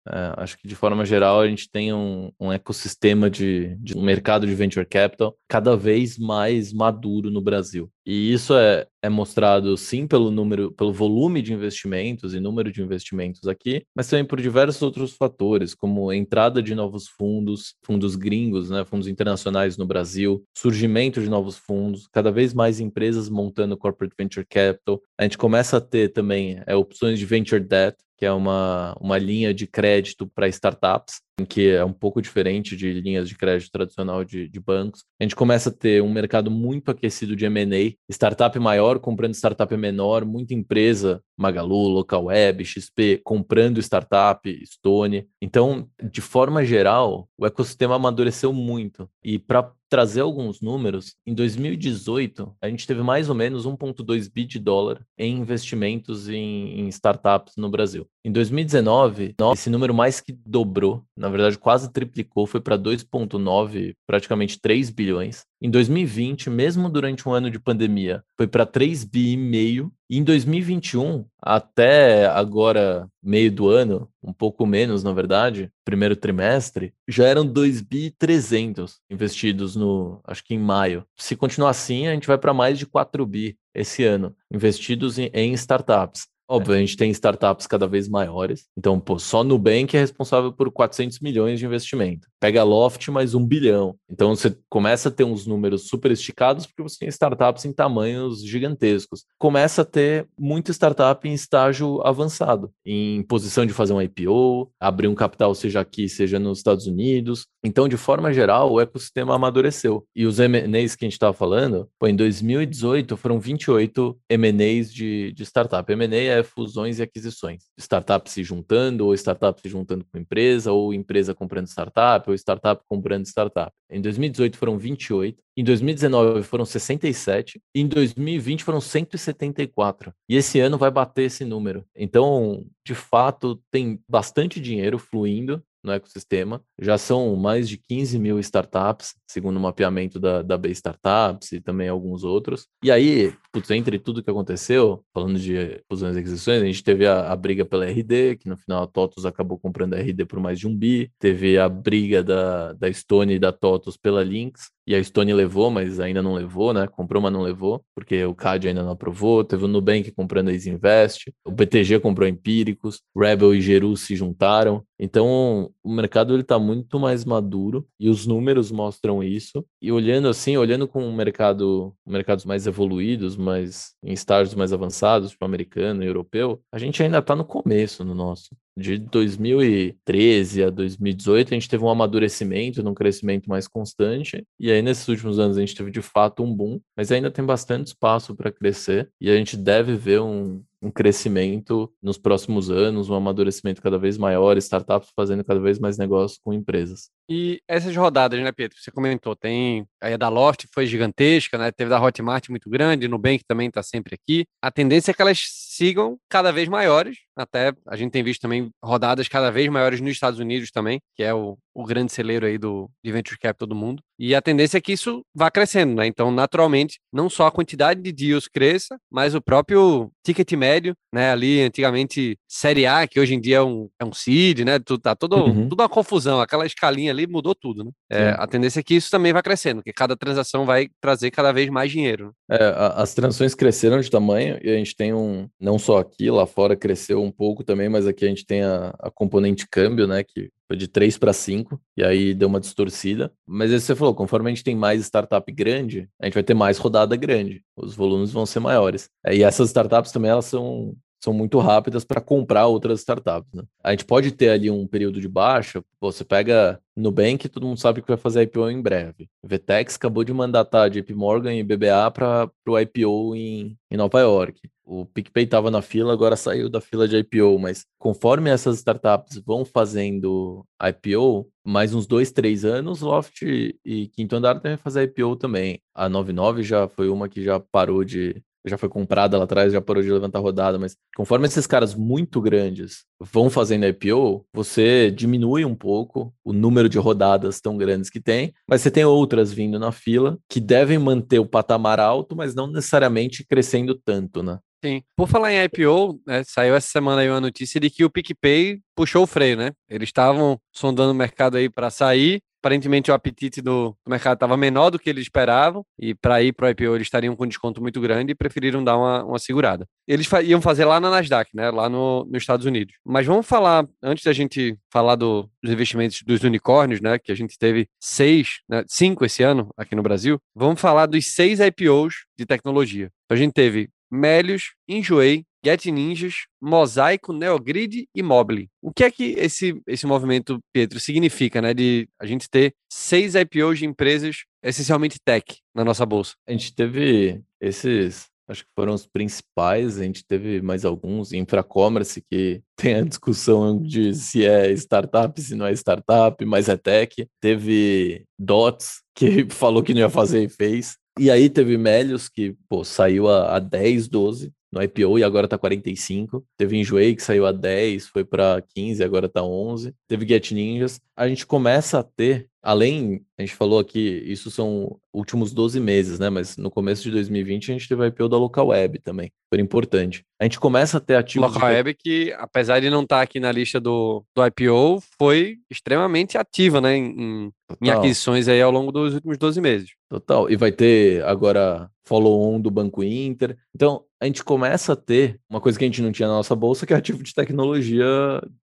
É, acho que de forma geral a gente tem um, um ecossistema de, de um mercado de venture capital cada vez mais maduro no Brasil. E isso é, é mostrado sim pelo número, pelo volume de investimentos e número de investimentos aqui, mas também por diversos outros fatores, como entrada de novos fundos, fundos gringos, né, fundos internacionais no Brasil, surgimento de novos fundos, cada vez mais empresas montando corporate venture capital. A gente começa a ter também é, opções de venture debt, que é uma, uma linha de crédito para startups, que é um pouco diferente de linhas de crédito tradicional de, de bancos. A gente começa a ter um mercado muito aquecido de M&A, startup maior comprando startup menor, muita empresa, Magalu, Localweb, XP, comprando startup, Stone. Então, de forma geral, o ecossistema amadureceu muito. E para trazer alguns números, em 2018, a gente teve mais ou menos 1,2 bi de dólar em investimentos em, em, startups no Brasil. Em 2019, esse número mais que dobrou, na verdade quase triplicou, foi para 2,9, praticamente 3 bilhões. Em 2020, mesmo durante um ano de pandemia, foi para 3 bi e meio. E em 2021, até agora, meio do ano, um pouco menos, na verdade, primeiro trimestre, já eram 2 bi 300 investidos no, acho que em maio. Se continuar assim, a gente vai para mais de 4 bi esse ano, investidos em, em startups. Óbvio, a gente tem startups cada vez maiores. Então, pô, só Nubank é responsável por 400 milhões de investimento. Pega Loft mais um bilhão. Então, você começa a ter uns números super esticados porque você tem startups em tamanhos gigantescos. Começa a ter muita startup em estágio avançado, em posição de fazer um IPO, abrir um capital, seja aqui, seja nos Estados Unidos. Então, de forma geral, o ecossistema amadureceu. E os M&As que a gente estava falando, pô, em 2018 foram 28 M&As de, de startup. M&A é fusões e aquisições. Startup se juntando, ou startup se juntando com empresa, ou empresa comprando startup, ou startup comprando startup. Em 2018 foram 28, em 2019 foram 67, e em 2020 foram 174. E esse ano vai bater esse número. Então, de fato, tem bastante dinheiro fluindo no ecossistema. Já são mais de 15 mil startups, segundo o mapeamento da, da B Startups e também alguns outros. E aí, putz, entre tudo que aconteceu, falando de fusões e aquisições, a gente teve a, a, briga pela RD, que no final a TOTUS acabou comprando a RD por mais de um bi. Teve a briga da, da Stone e da TOTUS pela Lynx, e a Stone levou, mas ainda não levou, né? Comprou, mas não levou, porque o CAD ainda não aprovou. Teve o Nubank comprando a Isinvest, o BTG comprou Empíricos, Rebel e Geru se juntaram. Então, o mercado ele está muito mais maduro e os números mostram isso. E olhando assim, olhando com o mercado, mercados mais evoluídos, mas em estágios mais avançados, tipo americano e europeu, a gente ainda está no começo no nosso. De 2013 a 2018, a gente teve um amadurecimento, um crescimento mais constante, e aí nesses últimos anos a gente teve de fato um boom, mas ainda tem bastante espaço para crescer, e a gente deve ver um, um crescimento nos próximos anos, um amadurecimento cada vez maior, startups fazendo cada vez mais negócios com empresas. E essas rodadas, né, Pedro? Você comentou, tem a da Loft foi gigantesca, né? Teve da Hotmart muito grande, Nubank também está sempre aqui. A tendência é que elas sigam cada vez maiores. Até a gente tem visto também rodadas cada vez maiores nos Estados Unidos também, que é o, o grande celeiro aí do de venture capital do mundo. E a tendência é que isso vá crescendo, né? Então, naturalmente, não só a quantidade de deals cresça, mas o próprio ticket médio, né? Ali, antigamente, Série A, que hoje em dia é um, é um seed, né? Tudo, tá todo, uhum. tudo uma confusão. Aquela escalinha ali mudou tudo, né? É, a tendência é que isso também vai crescendo, que cada transação vai trazer cada vez mais dinheiro. Né? É, as transações cresceram de tamanho e a gente tem um, não só aqui, lá fora cresceu um pouco também, mas aqui a gente tem a, a componente câmbio, né? Que foi de 3 para 5, e aí deu uma distorcida. Mas você falou, conforme a gente tem mais startup grande, a gente vai ter mais rodada grande, os volumes vão ser maiores. E essas startups também, elas são, são muito rápidas para comprar outras startups. Né? A gente pode ter ali um período de baixa, você pega Nubank, todo mundo sabe que vai fazer IPO em breve. Vetex acabou de mandatar JP Morgan e BBA para o IPO em, em Nova York. O PicPay estava na fila, agora saiu da fila de IPO, mas conforme essas startups vão fazendo IPO, mais uns dois, três anos, Loft e Quinto Andar devem fazer IPO também. A 99 já foi uma que já parou de, já foi comprada lá atrás, já parou de levantar rodada, mas conforme esses caras muito grandes vão fazendo IPO, você diminui um pouco o número de rodadas tão grandes que tem, mas você tem outras vindo na fila que devem manter o patamar alto, mas não necessariamente crescendo tanto, né? Sim. Por falar em IPO, né, saiu essa semana aí uma notícia de que o PicPay puxou o freio, né? Eles estavam sondando o mercado aí para sair. Aparentemente o apetite do, do mercado estava menor do que eles esperavam e para ir para o IPO eles estariam com desconto muito grande e preferiram dar uma, uma segurada. Eles fa iam fazer lá na Nasdaq, né? Lá no, nos Estados Unidos. Mas vamos falar, antes da gente falar do, dos investimentos dos unicórnios, né? Que a gente teve seis, né, cinco esse ano aqui no Brasil. Vamos falar dos seis IPOs de tecnologia. Então, a gente teve Melios, Enjoei, Get Ninjas, Mosaico, Neogrid e Mobile. O que é que esse, esse movimento, Pedro, significa, né? De a gente ter seis IPOs de empresas essencialmente tech na nossa bolsa. A gente teve esses, acho que foram os principais, a gente teve mais alguns, Infracommerce, que tem a discussão de se é startup, se não é startup, mas é tech. Teve Dots, que falou que não ia fazer e fez. E aí teve Melios, que pô, saiu a, a 10, 12 no IPO e agora tá 45. Teve Enjoei, que saiu a 10, foi para 15, agora tá 11. Teve Get Ninjas. A gente começa a ter Além, a gente falou aqui, isso são últimos 12 meses, né? Mas no começo de 2020 a gente teve a IPO da Local Web também, foi importante. A gente começa a ter ativos... Local de... Web que, apesar de não estar tá aqui na lista do, do IPO, foi extremamente ativa, né? Em, em aquisições aí ao longo dos últimos 12 meses. Total. E vai ter agora follow-on do Banco Inter. Então, a gente começa a ter uma coisa que a gente não tinha na nossa bolsa, que é ativo de tecnologia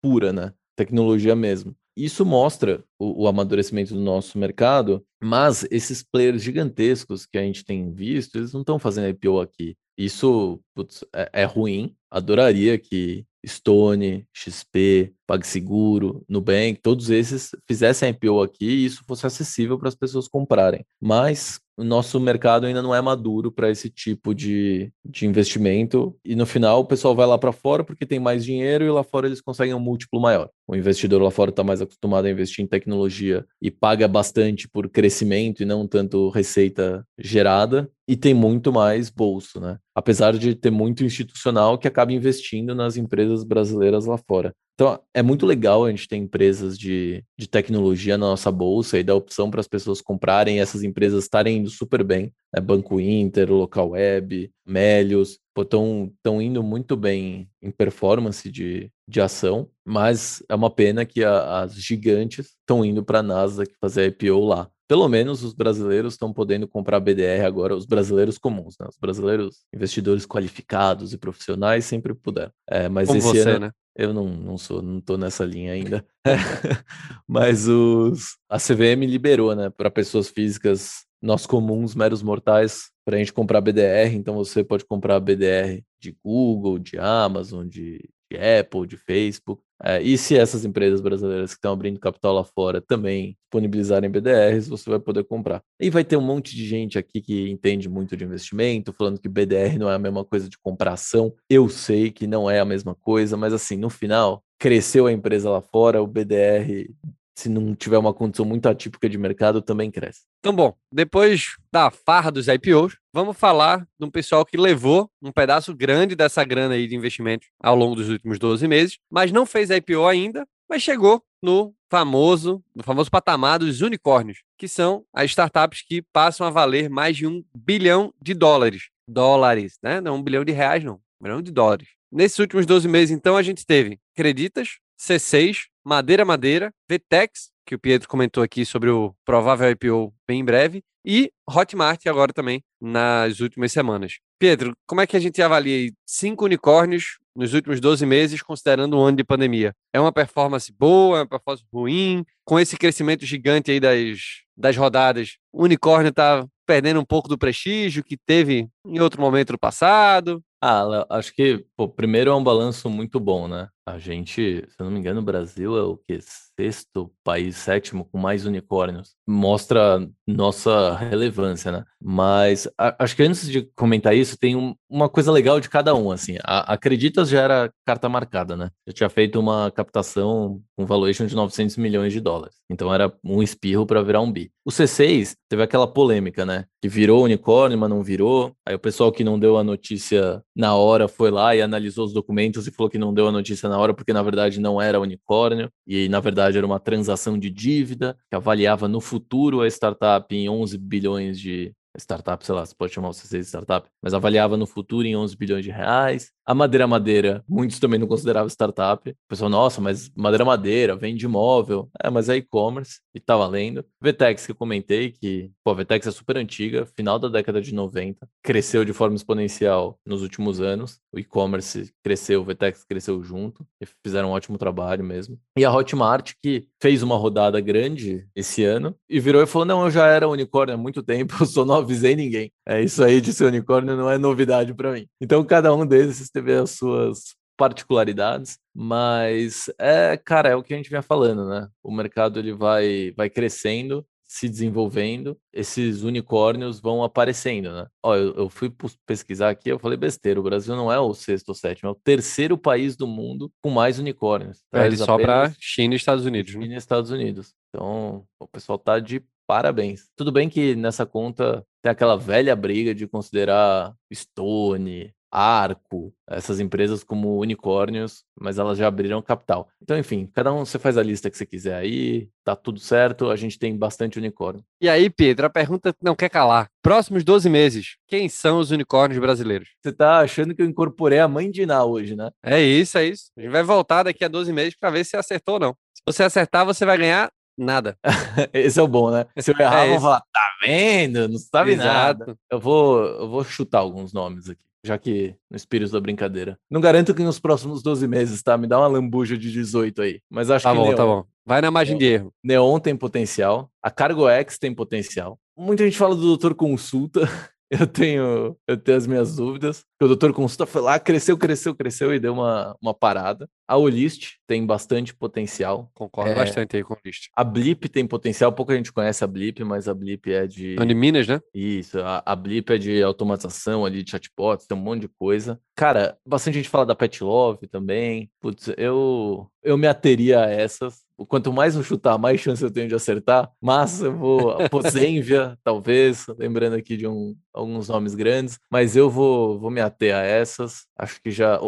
pura, né? Tecnologia mesmo. Isso mostra o, o, amadurecimento do nosso mercado, mas esses players gigantescos que a gente tem visto, eles não estão fazendo IPO aqui. Isso putz, é, é, ruim. Adoraria que Stone, XP, PagSeguro, Nubank, todos esses fizessem IPO aqui e isso fosse acessível para as pessoas comprarem. Mas o nosso mercado ainda não é maduro para esse tipo de, de investimento. E no final o pessoal vai lá para fora porque tem mais dinheiro e lá fora eles conseguem um múltiplo maior. O investidor lá fora está mais acostumado a investir em tecnologia e paga bastante por crescimento e não tanto receita gerada. E tem muito mais bolso, né? Apesar de ter muito institucional que acaba investindo nas empresas brasileiras lá fora. Então, é muito legal a gente ter empresas de, de tecnologia na nossa bolsa e dar opção para as pessoas comprarem essas empresas estarem indo super bem. Né? Banco Inter, Local Web, Melios, estão indo muito bem em performance de, de ação, mas é uma pena que a, as gigantes estão indo para a Nasdaq fazer IPO lá pelo menos os brasileiros estão podendo comprar BDR agora, os brasileiros comuns, né? Os brasileiros investidores qualificados e profissionais sempre puderam. É, mas Como esse você, ano né? eu não, não sou, não tô nessa linha ainda. mas os a CVM liberou, né, para pessoas físicas nós comuns, meros mortais, para a gente comprar BDR. Então você pode comprar BDR de Google, de Amazon, de, de Apple, de Facebook. É, e se essas empresas brasileiras que estão abrindo capital lá fora também disponibilizarem BDRs, você vai poder comprar. E vai ter um monte de gente aqui que entende muito de investimento, falando que BDR não é a mesma coisa de compração. Eu sei que não é a mesma coisa, mas assim, no final, cresceu a empresa lá fora, o BDR se não tiver uma condição muito atípica de mercado, também cresce. Então, bom, depois da farra dos IPOs, vamos falar de um pessoal que levou um pedaço grande dessa grana aí de investimento ao longo dos últimos 12 meses, mas não fez IPO ainda, mas chegou no famoso, no famoso patamar dos unicórnios, que são as startups que passam a valer mais de um bilhão de dólares. Dólares, né? Não um bilhão de reais, não. Um bilhão de dólares. Nesses últimos 12 meses, então, a gente teve Creditas, C6, Madeira Madeira, VTEX, que o Pietro comentou aqui sobre o provável IPO bem em breve, e Hotmart agora também nas últimas semanas. Pedro, como é que a gente avalia cinco unicórnios nos últimos 12 meses, considerando um ano de pandemia? É uma performance boa, é uma performance ruim? Com esse crescimento gigante aí das, das rodadas, o unicórnio está perdendo um pouco do prestígio que teve em outro momento no passado? Ah, acho que, pô, primeiro é um balanço muito bom, né? A gente, se eu não me engano, o Brasil é o que? Sexto país, sétimo com mais unicórnios. Mostra nossa relevância, né? Mas a, acho que antes de comentar isso, tem um, uma coisa legal de cada um, assim. A, Acreditas já era carta marcada, né? Já tinha feito uma captação com valuation de 900 milhões de dólares. Então era um espirro para virar um bi. O C6 teve aquela polêmica, né? Que virou unicórnio, mas não virou. Aí o pessoal que não deu a notícia na hora foi lá e analisou os documentos e falou que não deu a notícia na hora porque na verdade não era unicórnio e na verdade era uma transação de dívida que avaliava no futuro a startup em 11 bilhões de startup, sei lá, você pode chamar você de startup, mas avaliava no futuro em 11 bilhões de reais. A Madeira Madeira, muitos também não consideravam startup. O pessoal, nossa, mas Madeira Madeira, vende imóvel. É, mas é e-commerce e tá valendo. Vetex, que eu comentei, que, pô, a Vetex é super antiga, final da década de 90, cresceu de forma exponencial nos últimos anos. O e-commerce cresceu, o Vetex cresceu junto, e fizeram um ótimo trabalho mesmo. E a Hotmart, que fez uma rodada grande esse ano e virou e falou: não, eu já era unicórnio há muito tempo, eu só não avisei ninguém. É isso aí de ser unicórnio não é novidade para mim. Então, cada um desses teve as suas particularidades, mas é, cara, é o que a gente vinha falando, né? O mercado ele vai vai crescendo, se desenvolvendo, esses unicórnios vão aparecendo, né? Ó, eu, eu fui pesquisar aqui, eu falei besteira, o Brasil não é o sexto ou sétimo, é o terceiro país do mundo com mais unicórnios. É, ele só para China e Estados Unidos. China né? e Estados Unidos. Então, o pessoal tá de parabéns. Tudo bem que nessa conta tem aquela velha briga de considerar Stone, Arco, essas empresas como unicórnios, mas elas já abriram capital. Então, enfim, cada um você faz a lista que você quiser aí, tá tudo certo, a gente tem bastante unicórnio. E aí, Pedro, a pergunta não quer calar. Próximos 12 meses, quem são os unicórnios brasileiros? Você tá achando que eu incorporei a mãe de Iná hoje, né? É isso, é isso. A gente vai voltar daqui a 12 meses para ver se acertou ou não. Se você acertar, você vai ganhar nada. Esse é o bom, né? Se eu errar, É vão esse. falar, tá vendo? Não sabe Exato. nada. Eu vou, eu vou chutar alguns nomes aqui. já que no espírito da brincadeira. Não garanto que nos próximos 12 meses, tá? Me dá uma lambuja de 18 aí. Mas acho Tá que bom, Neon, tá bom. Vai na margem de erro. Neon tem potencial, a Cargo X tem potencial. Muita gente fala do Doutor Consulta. Eu tenho, eu tenho as minhas dúvidas. O Doutor Consulta foi lá, cresceu, cresceu, cresceu e deu uma, uma parada. A Olist tem bastante potencial. Concordo É. bastante aí com o list. A Blip tem potencial, pouca gente conhece a Blip, mas a Blip é de. De Minas, né? Isso, a, a Blip é de automatização ali, de chatbots, tem um monte de coisa. Cara, bastante gente fala da Pet Love também. Putz, eu, eu me ateria a essas. Quanto mais eu chutar, mais chance eu tenho de acertar. Mas eu vou. A Posenvia, talvez, lembrando aqui de um, alguns nomes grandes. Mas eu vou, vou me ater a essas. Acho que já.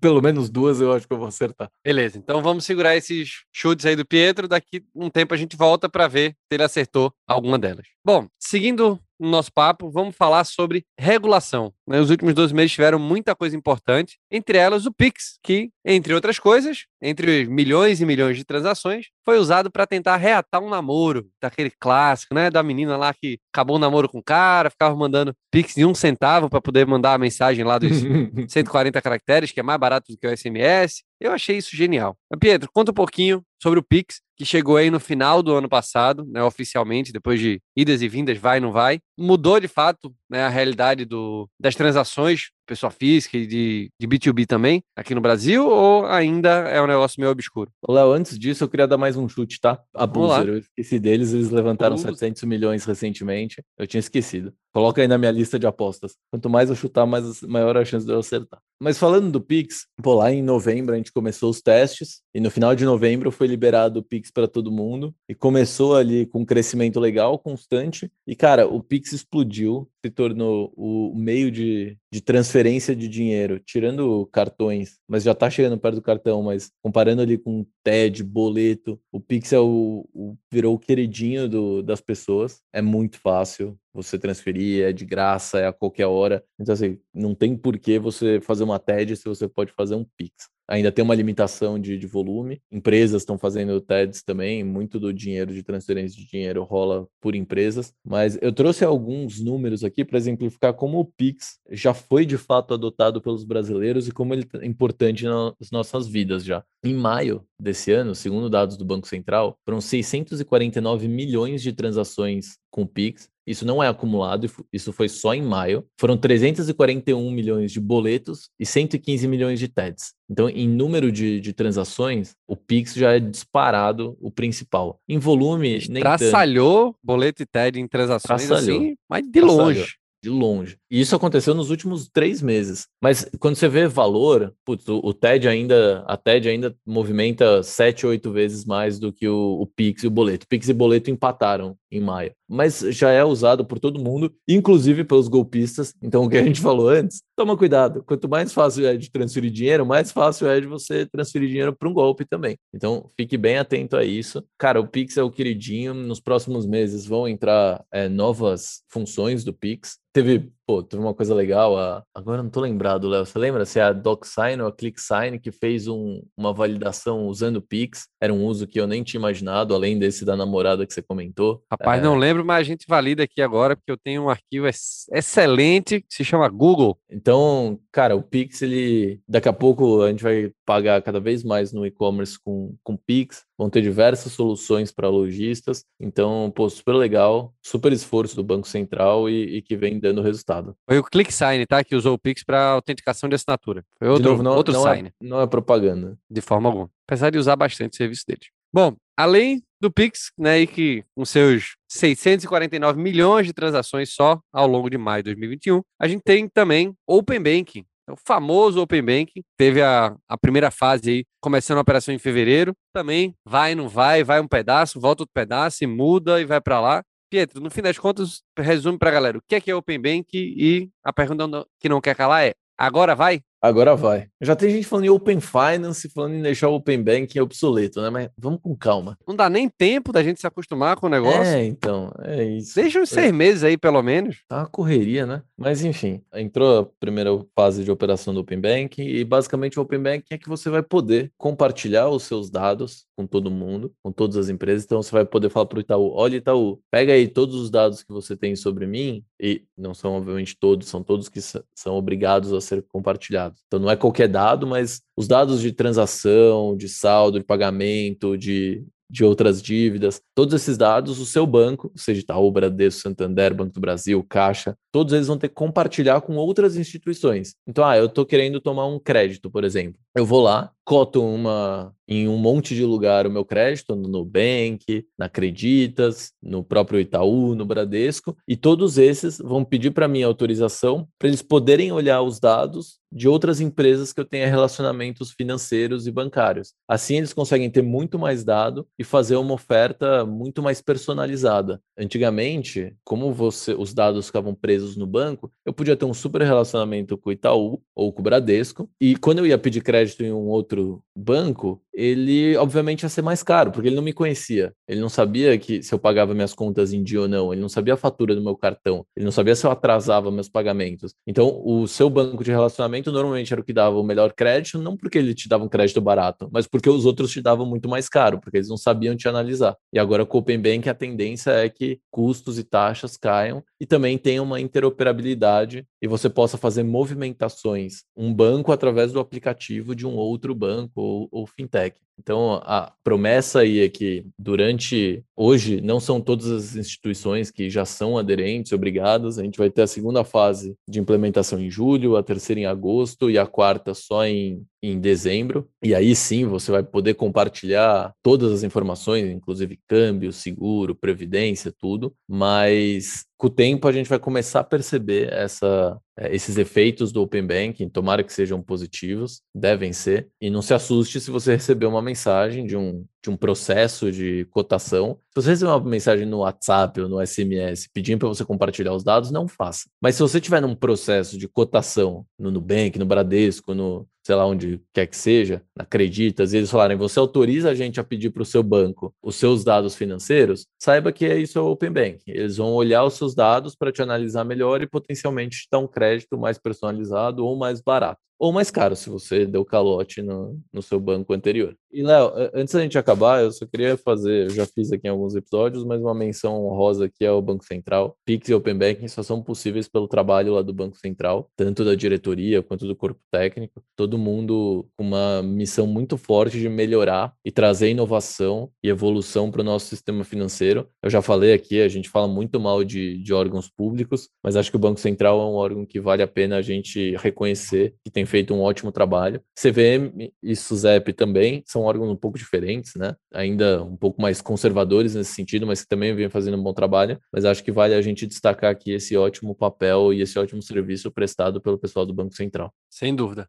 Pelo menos duas eu acho que eu vou acertar. Beleza, então vamos segurar esses chutes aí do Pietro. Daqui um tempo a gente volta para ver se ele acertou alguma delas. Bom, seguindo no nosso papo, vamos falar sobre regulação. né? Os últimos 12 meses tiveram muita coisa importante, entre elas o Pix, que, entre outras coisas, entre milhões e milhões de transações, foi usado para tentar reatar um namoro, daquele clássico, né? Da menina lá que acabou o namoro com o cara, ficava mandando Pix de um centavo para poder mandar a mensagem lá dos 140 caracteres, que é mais barato do que o SMS. Eu achei isso genial. Pietro, conta um pouquinho sobre o Pix, que chegou aí no final do ano passado, né, oficialmente, depois de idas e vindas, vai, não vai. Mudou de fato né, a realidade do, das transações, pessoa física e de, de B2B também, aqui no Brasil, ou ainda é um negócio meio obscuro? Léo, antes disso, eu queria dar mais um chute, tá? A. Boozer, eu esqueci deles, eles levantaram Boozer. 700 milhões recentemente. Eu tinha esquecido. Coloca aí na minha lista de apostas. Quanto mais eu chutar, mais maior a chance de eu acertar. Mas falando do Pix, pô, lá em novembro a gente começou os testes e no final de novembro foi liberado o Pix para todo mundo e começou ali com um crescimento legal, constante. E cara, o Pix explodiu, se tornou o meio de, de transferência de dinheiro, tirando cartões, mas já tá chegando perto do cartão, mas comparando ali com TED, boleto, o Pix é o, o- virou o queridinho do- das pessoas. É muito fácil você transferir, é de graça, é a qualquer hora. Então, assim, não tem por que você fazer uma TED se você pode fazer um Pix. Ainda tem uma limitação de, de volume. Empresas estão fazendo TEDs também, muito do dinheiro de transferência de dinheiro rola por empresas. Mas eu trouxe alguns números aqui para exemplificar como o Pix já foi de fato adotado pelos brasileiros e como ele é importante nas nossas vidas já. Em maio desse ano, segundo dados do Banco Central, foram 649 milhões de transações com Pix. Isso não é acumulado, isso foi só em maio. Foram 341 milhões de boletos e 115 milhões de TEDs. Então, em número de, de transações, o Pix já é disparado o principal. Em volume, nem tanto. Traçalhou boleto e TED em transações Traçalhou. assim, mas de Traçalhou. longe. De longe. E isso aconteceu nos últimos três meses. Mas quando você vê valor, putz, o, o TED ainda, a TED ainda movimenta sete, oito vezes mais do que o, o Pix e o boleto. Pix e boleto empataram em maio. Mas já é usado por todo mundo, inclusive pelos golpistas. Então, o que a gente falou antes, toma cuidado. Quanto mais fácil é de transferir dinheiro, mais fácil é de você transferir dinheiro para um golpe também. Então, fique bem atento a isso. Cara, o Pix é o queridinho. Nos próximos meses vão entrar é, novas funções do Pix. Teve, pô, teve uma coisa legal. A... Agora não tô lembrado, Léo. Você lembra se é a DocSign ou a ClickSign que fez um, uma validação usando o Pix? Era um uso que eu nem tinha imaginado, além desse da namorada que você comentou. Rapaz, não lembro, mas a gente valida aqui agora, porque eu tenho um arquivo ex- excelente que se chama Google. Então, cara, o Pix, ele daqui a pouco a gente vai pagar cada vez mais no e-commerce com, com Pix. Vão ter diversas soluções para lojistas. Então, pô, super legal, super esforço do Banco Central e, e que vem dando resultado. Foi o ClickSign, tá? Que usou o Pix para autenticação de assinatura. Foi De outro, novo, não, outro não, sign, é, não é propaganda. de forma alguma. Apesar de usar bastante o serviço deles. Bom, além do Pix, né, e que com seus 649 milhões de transações só ao longo de maio de 2021, a gente tem também Open Banking. O famoso Open Banking teve a, a primeira fase aí, começando a operação em fevereiro. Também vai, não vai, vai um pedaço, volta outro pedaço e muda e vai para lá. Pietro, no fim das contas, resume para a galera o que é, que é Open Banking e a pergunta que não quer calar é: agora vai? Agora vai. Já tem gente falando em Open Finance, falando em deixar o Open Banking obsoleto, né? Mas vamos com calma. Não dá nem tempo da gente se acostumar com o negócio. É, então, é isso. Deixa uns seis meses aí, pelo menos. Tá uma correria, né? Mas enfim, entrou a primeira fase de operação do Open Banking e basicamente o Open Banking é que você vai poder compartilhar os seus dados com todo mundo, com todas as empresas. Então você vai poder falar para o Itaú: olha, Itaú, pega aí todos os dados que você tem sobre mim, e não são obviamente todos, são todos que são obrigados a ser compartilhados. Então não é qualquer dado, mas os dados de transação, de saldo, de pagamento, de de outras dívidas, todos esses dados, o seu banco, seja Itaú, Bradesco, Santander, Banco do Brasil, Caixa, todos eles vão ter que compartilhar com outras instituições. Então, ah, eu estou querendo tomar um crédito, por exemplo. Eu vou lá, coto uma em um monte de lugar o meu crédito, no Nubank, na Creditas, no próprio Itaú, no Bradesco, e todos esses vão pedir para mim autorização para eles poderem olhar os dados de outras empresas que eu tenha relacionamentos financeiros e bancários. Assim eles conseguem ter muito mais dado e fazer uma oferta muito mais personalizada. Antigamente, como você, os dados ficavam presos no banco, eu podia ter um super relacionamento com o Itaú ou com o Bradesco, e quando eu ia pedir crédito em um outro banco, ele obviamente ia ser mais caro, porque ele não me conhecia. Ele não sabia que se eu pagava minhas contas em dia ou não, ele não sabia a fatura do meu cartão, ele não sabia se eu atrasava meus pagamentos. Então, o seu banco de relacionamento normalmente era o que dava o melhor crédito, não porque ele te dava um crédito barato, mas porque os outros te davam muito mais caro, porque eles não sabiam te analisar. E agora com o Open Bank a tendência é que custos e taxas caiam e também tenha uma interoperabilidade e você possa fazer movimentações, um banco através do aplicativo de um outro banco ou, ou fintech. Então, a promessa aí é que durante hoje não são todas as instituições que já são aderentes, obrigadas. A gente vai ter a segunda fase de implementação em julho, a terceira em agosto e a quarta só em, em dezembro. E aí sim você vai poder compartilhar todas as informações, inclusive câmbio, seguro, previdência, tudo. Mas com o tempo a gente vai começar a perceber essa, eh, esses efeitos do Open Banking, tomara que sejam positivos, devem ser, e não se assuste se você receber uma mensagem de um, de um processo de cotação. Se você receber uma mensagem no WhatsApp ou no SMS pedindo para você compartilhar os dados, não faça. Mas se você tiver num processo de cotação no Nubank, no Bradesco, no sei lá onde quer que seja, acredita, e eles falarem, você autoriza a gente a pedir para o seu banco os seus dados financeiros, saiba que é isso é o Open Bank. Eles vão olhar os seus dados para te analisar melhor e potencialmente te dar um crédito mais personalizado ou mais barato ou mais caro se você deu calote no, no seu banco anterior. E, Léo, antes da gente acabar, eu só queria fazer, eu já fiz aqui em alguns episódios, mas uma menção honrosa aqui ao Banco Central. Pix e Open Banking só são possíveis pelo trabalho lá do Banco Central, tanto da diretoria quanto do corpo técnico. Todo mundo com uma missão muito forte de melhorar e trazer inovação e evolução para o nosso sistema financeiro. Eu já falei aqui, a gente fala muito mal de, de órgãos públicos, mas acho que o Banco Central é um órgão que vale a pena a gente reconhecer que tem feito um ótimo trabalho. CVM e SUSEP também são órgãos um pouco diferentes, né? Ainda um pouco mais conservadores nesse sentido, mas que também vêm fazendo um bom trabalho. Mas acho que vale a gente destacar aqui esse ótimo papel e esse ótimo serviço prestado pelo pessoal do Banco Central. Sem dúvida.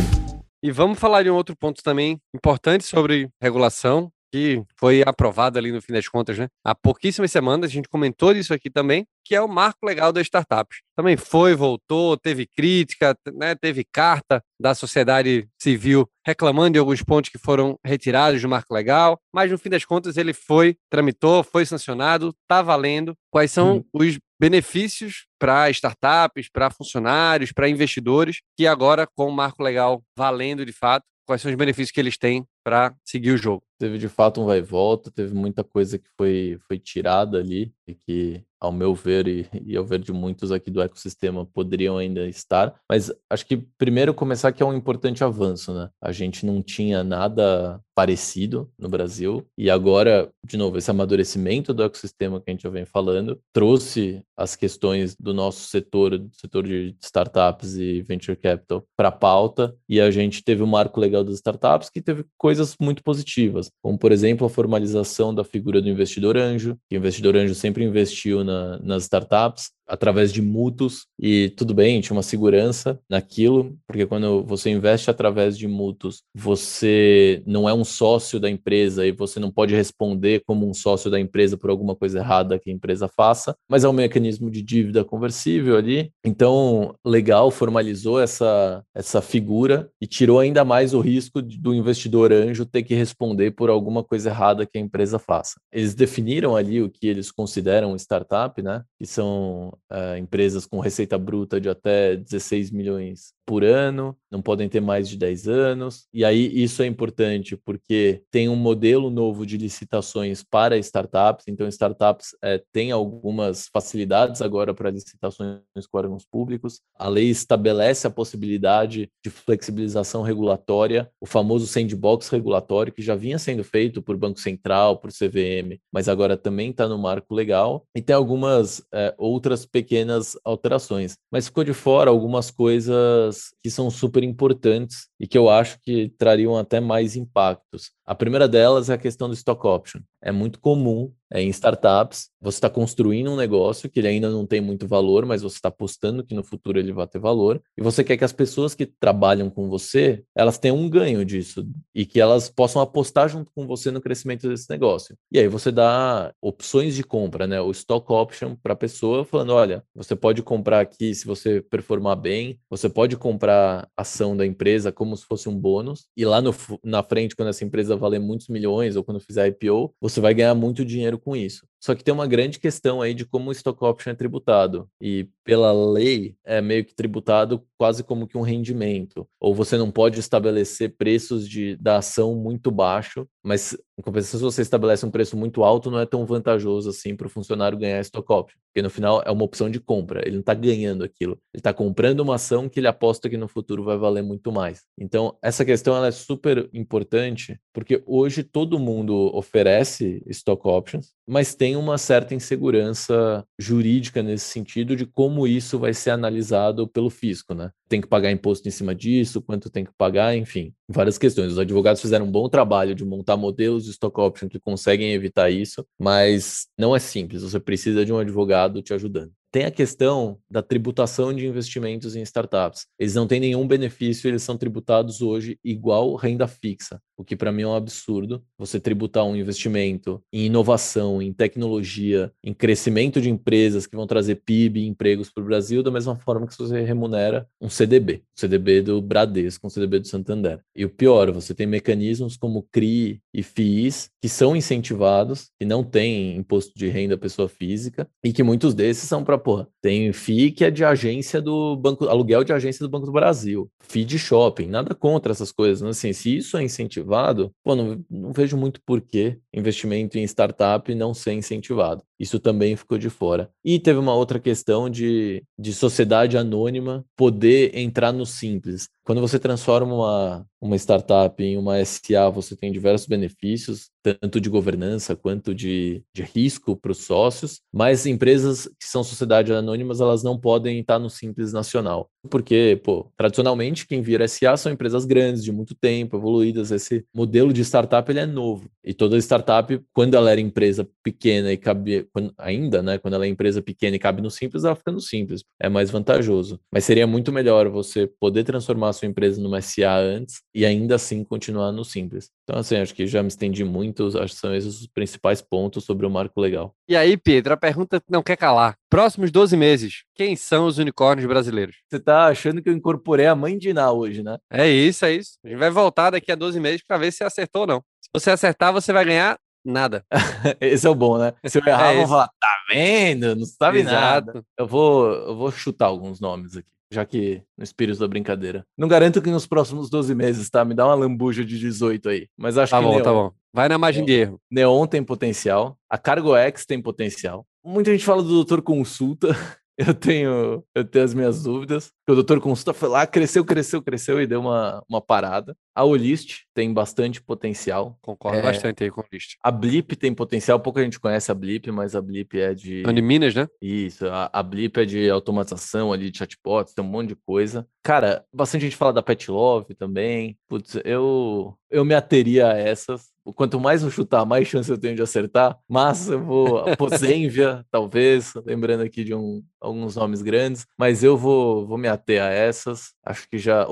e vamos falar de um outro ponto também importante sobre regulação, que foi aprovado ali no fim das contas, né? Há pouquíssimas semanas, a gente comentou disso aqui também, que é o marco legal das startups. Também foi, voltou, teve crítica, né? teve carta da sociedade civil reclamando de alguns pontos que foram retirados do marco legal, mas no fim das contas ele foi, tramitou, foi sancionado, está valendo. Quais são hum. os benefícios para startups, para funcionários, para investidores, que agora, com o marco legal valendo de fato, quais são os benefícios que eles têm para seguir o jogo. Teve de fato um vai e volta, teve muita coisa que foi, foi tirada ali e que, ao meu ver e, e ao ver de muitos aqui do ecossistema, poderiam ainda estar. Mas acho que primeiro começar que é um importante avanço, né? A gente não tinha nada parecido no Brasil e agora, de novo, esse amadurecimento do ecossistema que a gente já vem falando trouxe as questões do nosso setor, do setor de startups e venture capital para a pauta e a gente teve o um marco legal das startups que teve coisas muito positivas, como por exemplo a formalização da figura do investidor anjo, que o investidor anjo sempre investiu nas startups, através de mútuos e tudo bem, tinha uma segurança naquilo, porque quando você investe através de mútuos, você não é um sócio da empresa e você não pode responder como um sócio da empresa por alguma coisa errada que a empresa faça, mas é um mecanismo de dívida conversível ali. Então, legal, formalizou essa, essa figura e tirou ainda mais o risco do investidor anjo ter que responder por alguma coisa errada que a empresa faça. Eles definiram ali o que eles consideram startup, né? Que são uh, empresas com receita bruta de até 16 milhões por ano, não podem ter mais de 10 anos. E aí isso é importante porque tem um modelo novo de licitações para startups, então startups é, têm algumas facilidades agora para licitações com órgãos públicos. A lei estabelece a possibilidade de flexibilização regulatória, o famoso sandbox regulatório que já vinha sendo feito por Banco Central, por CVM, mas agora também está no marco legal. E tem algumas é, outras pequenas alterações, mas ficou de fora algumas coisas que são super importantes e que eu acho que trariam até mais impactos. A primeira delas é a questão do stock option. É muito comum é, em startups você está construindo um negócio que ele ainda não tem muito valor, mas você está apostando que no futuro ele vai ter valor e você quer que as pessoas que trabalham com você elas tenham um ganho disso e que elas possam apostar junto com você no crescimento desse negócio. E aí você dá opções de compra, né? O stock option para a pessoa falando, olha, você pode comprar aqui se você performar bem, você pode comprar ação da empresa como se fosse um bônus e lá no, na frente quando essa empresa valer muitos milhões ou quando fizer IPO, você vai ganhar muito dinheiro com isso. Só que tem uma grande questão aí de como o stock option é tributado. E pela lei é meio que tributado quase como que um rendimento. Ou você não pode estabelecer preços de, da ação muito baixo, mas em compensação, se você estabelece um preço muito alto, não é tão vantajoso assim para o funcionário ganhar stock option. Porque no final é uma opção de compra. Ele não está ganhando aquilo. Ele está comprando uma ação que ele aposta que no futuro vai valer muito mais. Então, essa questão ela é super importante, porque hoje todo mundo oferece stock options, mas tem uma certa insegurança jurídica nesse sentido de como isso vai ser analisado pelo fisco, né? Tem que pagar imposto em cima disso, quanto tem que pagar, enfim, várias questões. Os advogados fizeram um bom trabalho de montar modelos de stock option que conseguem evitar isso, mas não é simples, você precisa de um advogado te ajudando. Tem a questão da tributação de investimentos em startups. Eles não têm nenhum benefício, eles são tributados hoje igual renda fixa, o que para mim é um absurdo. Você tributar um investimento em inovação, em tecnologia, em crescimento de empresas que vão trazer PIB e empregos para o Brasil, da mesma forma que você remunera um CDB, o CDB do Bradesco, um CDB do Santander. E o pior, você tem mecanismos como CRI e FIIs que são incentivados, que não têm imposto de renda pessoa física e que muitos desses são para porra, tem FII que é de agência do Banco, aluguel de agência do Banco do Brasil, FII de shopping, nada contra essas coisas, mas assim, se isso é incentivado, pô, não, não vejo muito porquê investimento em startup não ser incentivado. Isso também ficou de fora. E teve uma outra questão de, de sociedade anônima poder entrar no simples. Quando você transforma uma, uma startup em uma SA, você tem diversos benefícios, tanto de governança quanto de, de risco para os sócios, mas empresas que são sociedades anônimas, elas não podem estar no Simples Nacional. Porque, pô, tradicionalmente, quem vira SA são empresas grandes, de muito tempo, evoluídas. Esse modelo de startup, ele é novo. E toda startup, quando ela era empresa pequena e cabe, quando, ainda, né, quando ela é empresa pequena e cabe no Simples, ela fica no Simples. É mais vantajoso. Mas seria muito melhor você poder transformar a sua empresa numa SA antes e ainda assim continuar no Simples. Então, assim, acho que já me estendi muito, acho que são esses os principais pontos sobre o marco legal. E aí, Pedro, a pergunta não quer calar. Próximos 12 meses, quem são os unicórnios brasileiros? Você tá achando que eu incorporei a mãe de Iná hoje, né? É isso, é isso. A gente vai voltar daqui a 12 meses para ver se acertou ou não. Se você acertar, você vai ganhar nada. Esse é o bom, né? Se eu errar, é vão falar, tá vendo? Não sabe Exato. nada. Eu vou, eu vou chutar alguns nomes aqui já que no espírito da brincadeira. Não garanto que nos próximos 12 meses, tá? Me dá uma lambuja de 18 aí. Mas acho tá que. Tá bom, Neon, tá bom. Vai na margem de erro. Neon tem potencial. A Cargo X tem potencial. Muita gente fala do Doutor Consulta. Eu tenho, eu tenho as minhas dúvidas. O doutor Consulta foi lá, cresceu, cresceu, cresceu e deu uma, uma parada. A Olist tem bastante potencial. Concordo é, bastante aí com a Olist. A Blip tem potencial, pouca gente conhece a Blip, mas a Blip é de. De Minas, né? Isso, a, a Blip é de automatização ali, de chatbots, tem um monte de coisa. Cara, bastante gente fala da Pet Love também. Putz, eu, eu me ateria a essas, quanto mais eu chutar, mais chance eu tenho de acertar. Mas eu vou. Posenvia, talvez, lembrando aqui de um, alguns nomes grandes, mas eu vou, vou me ater a essas. Acho que já.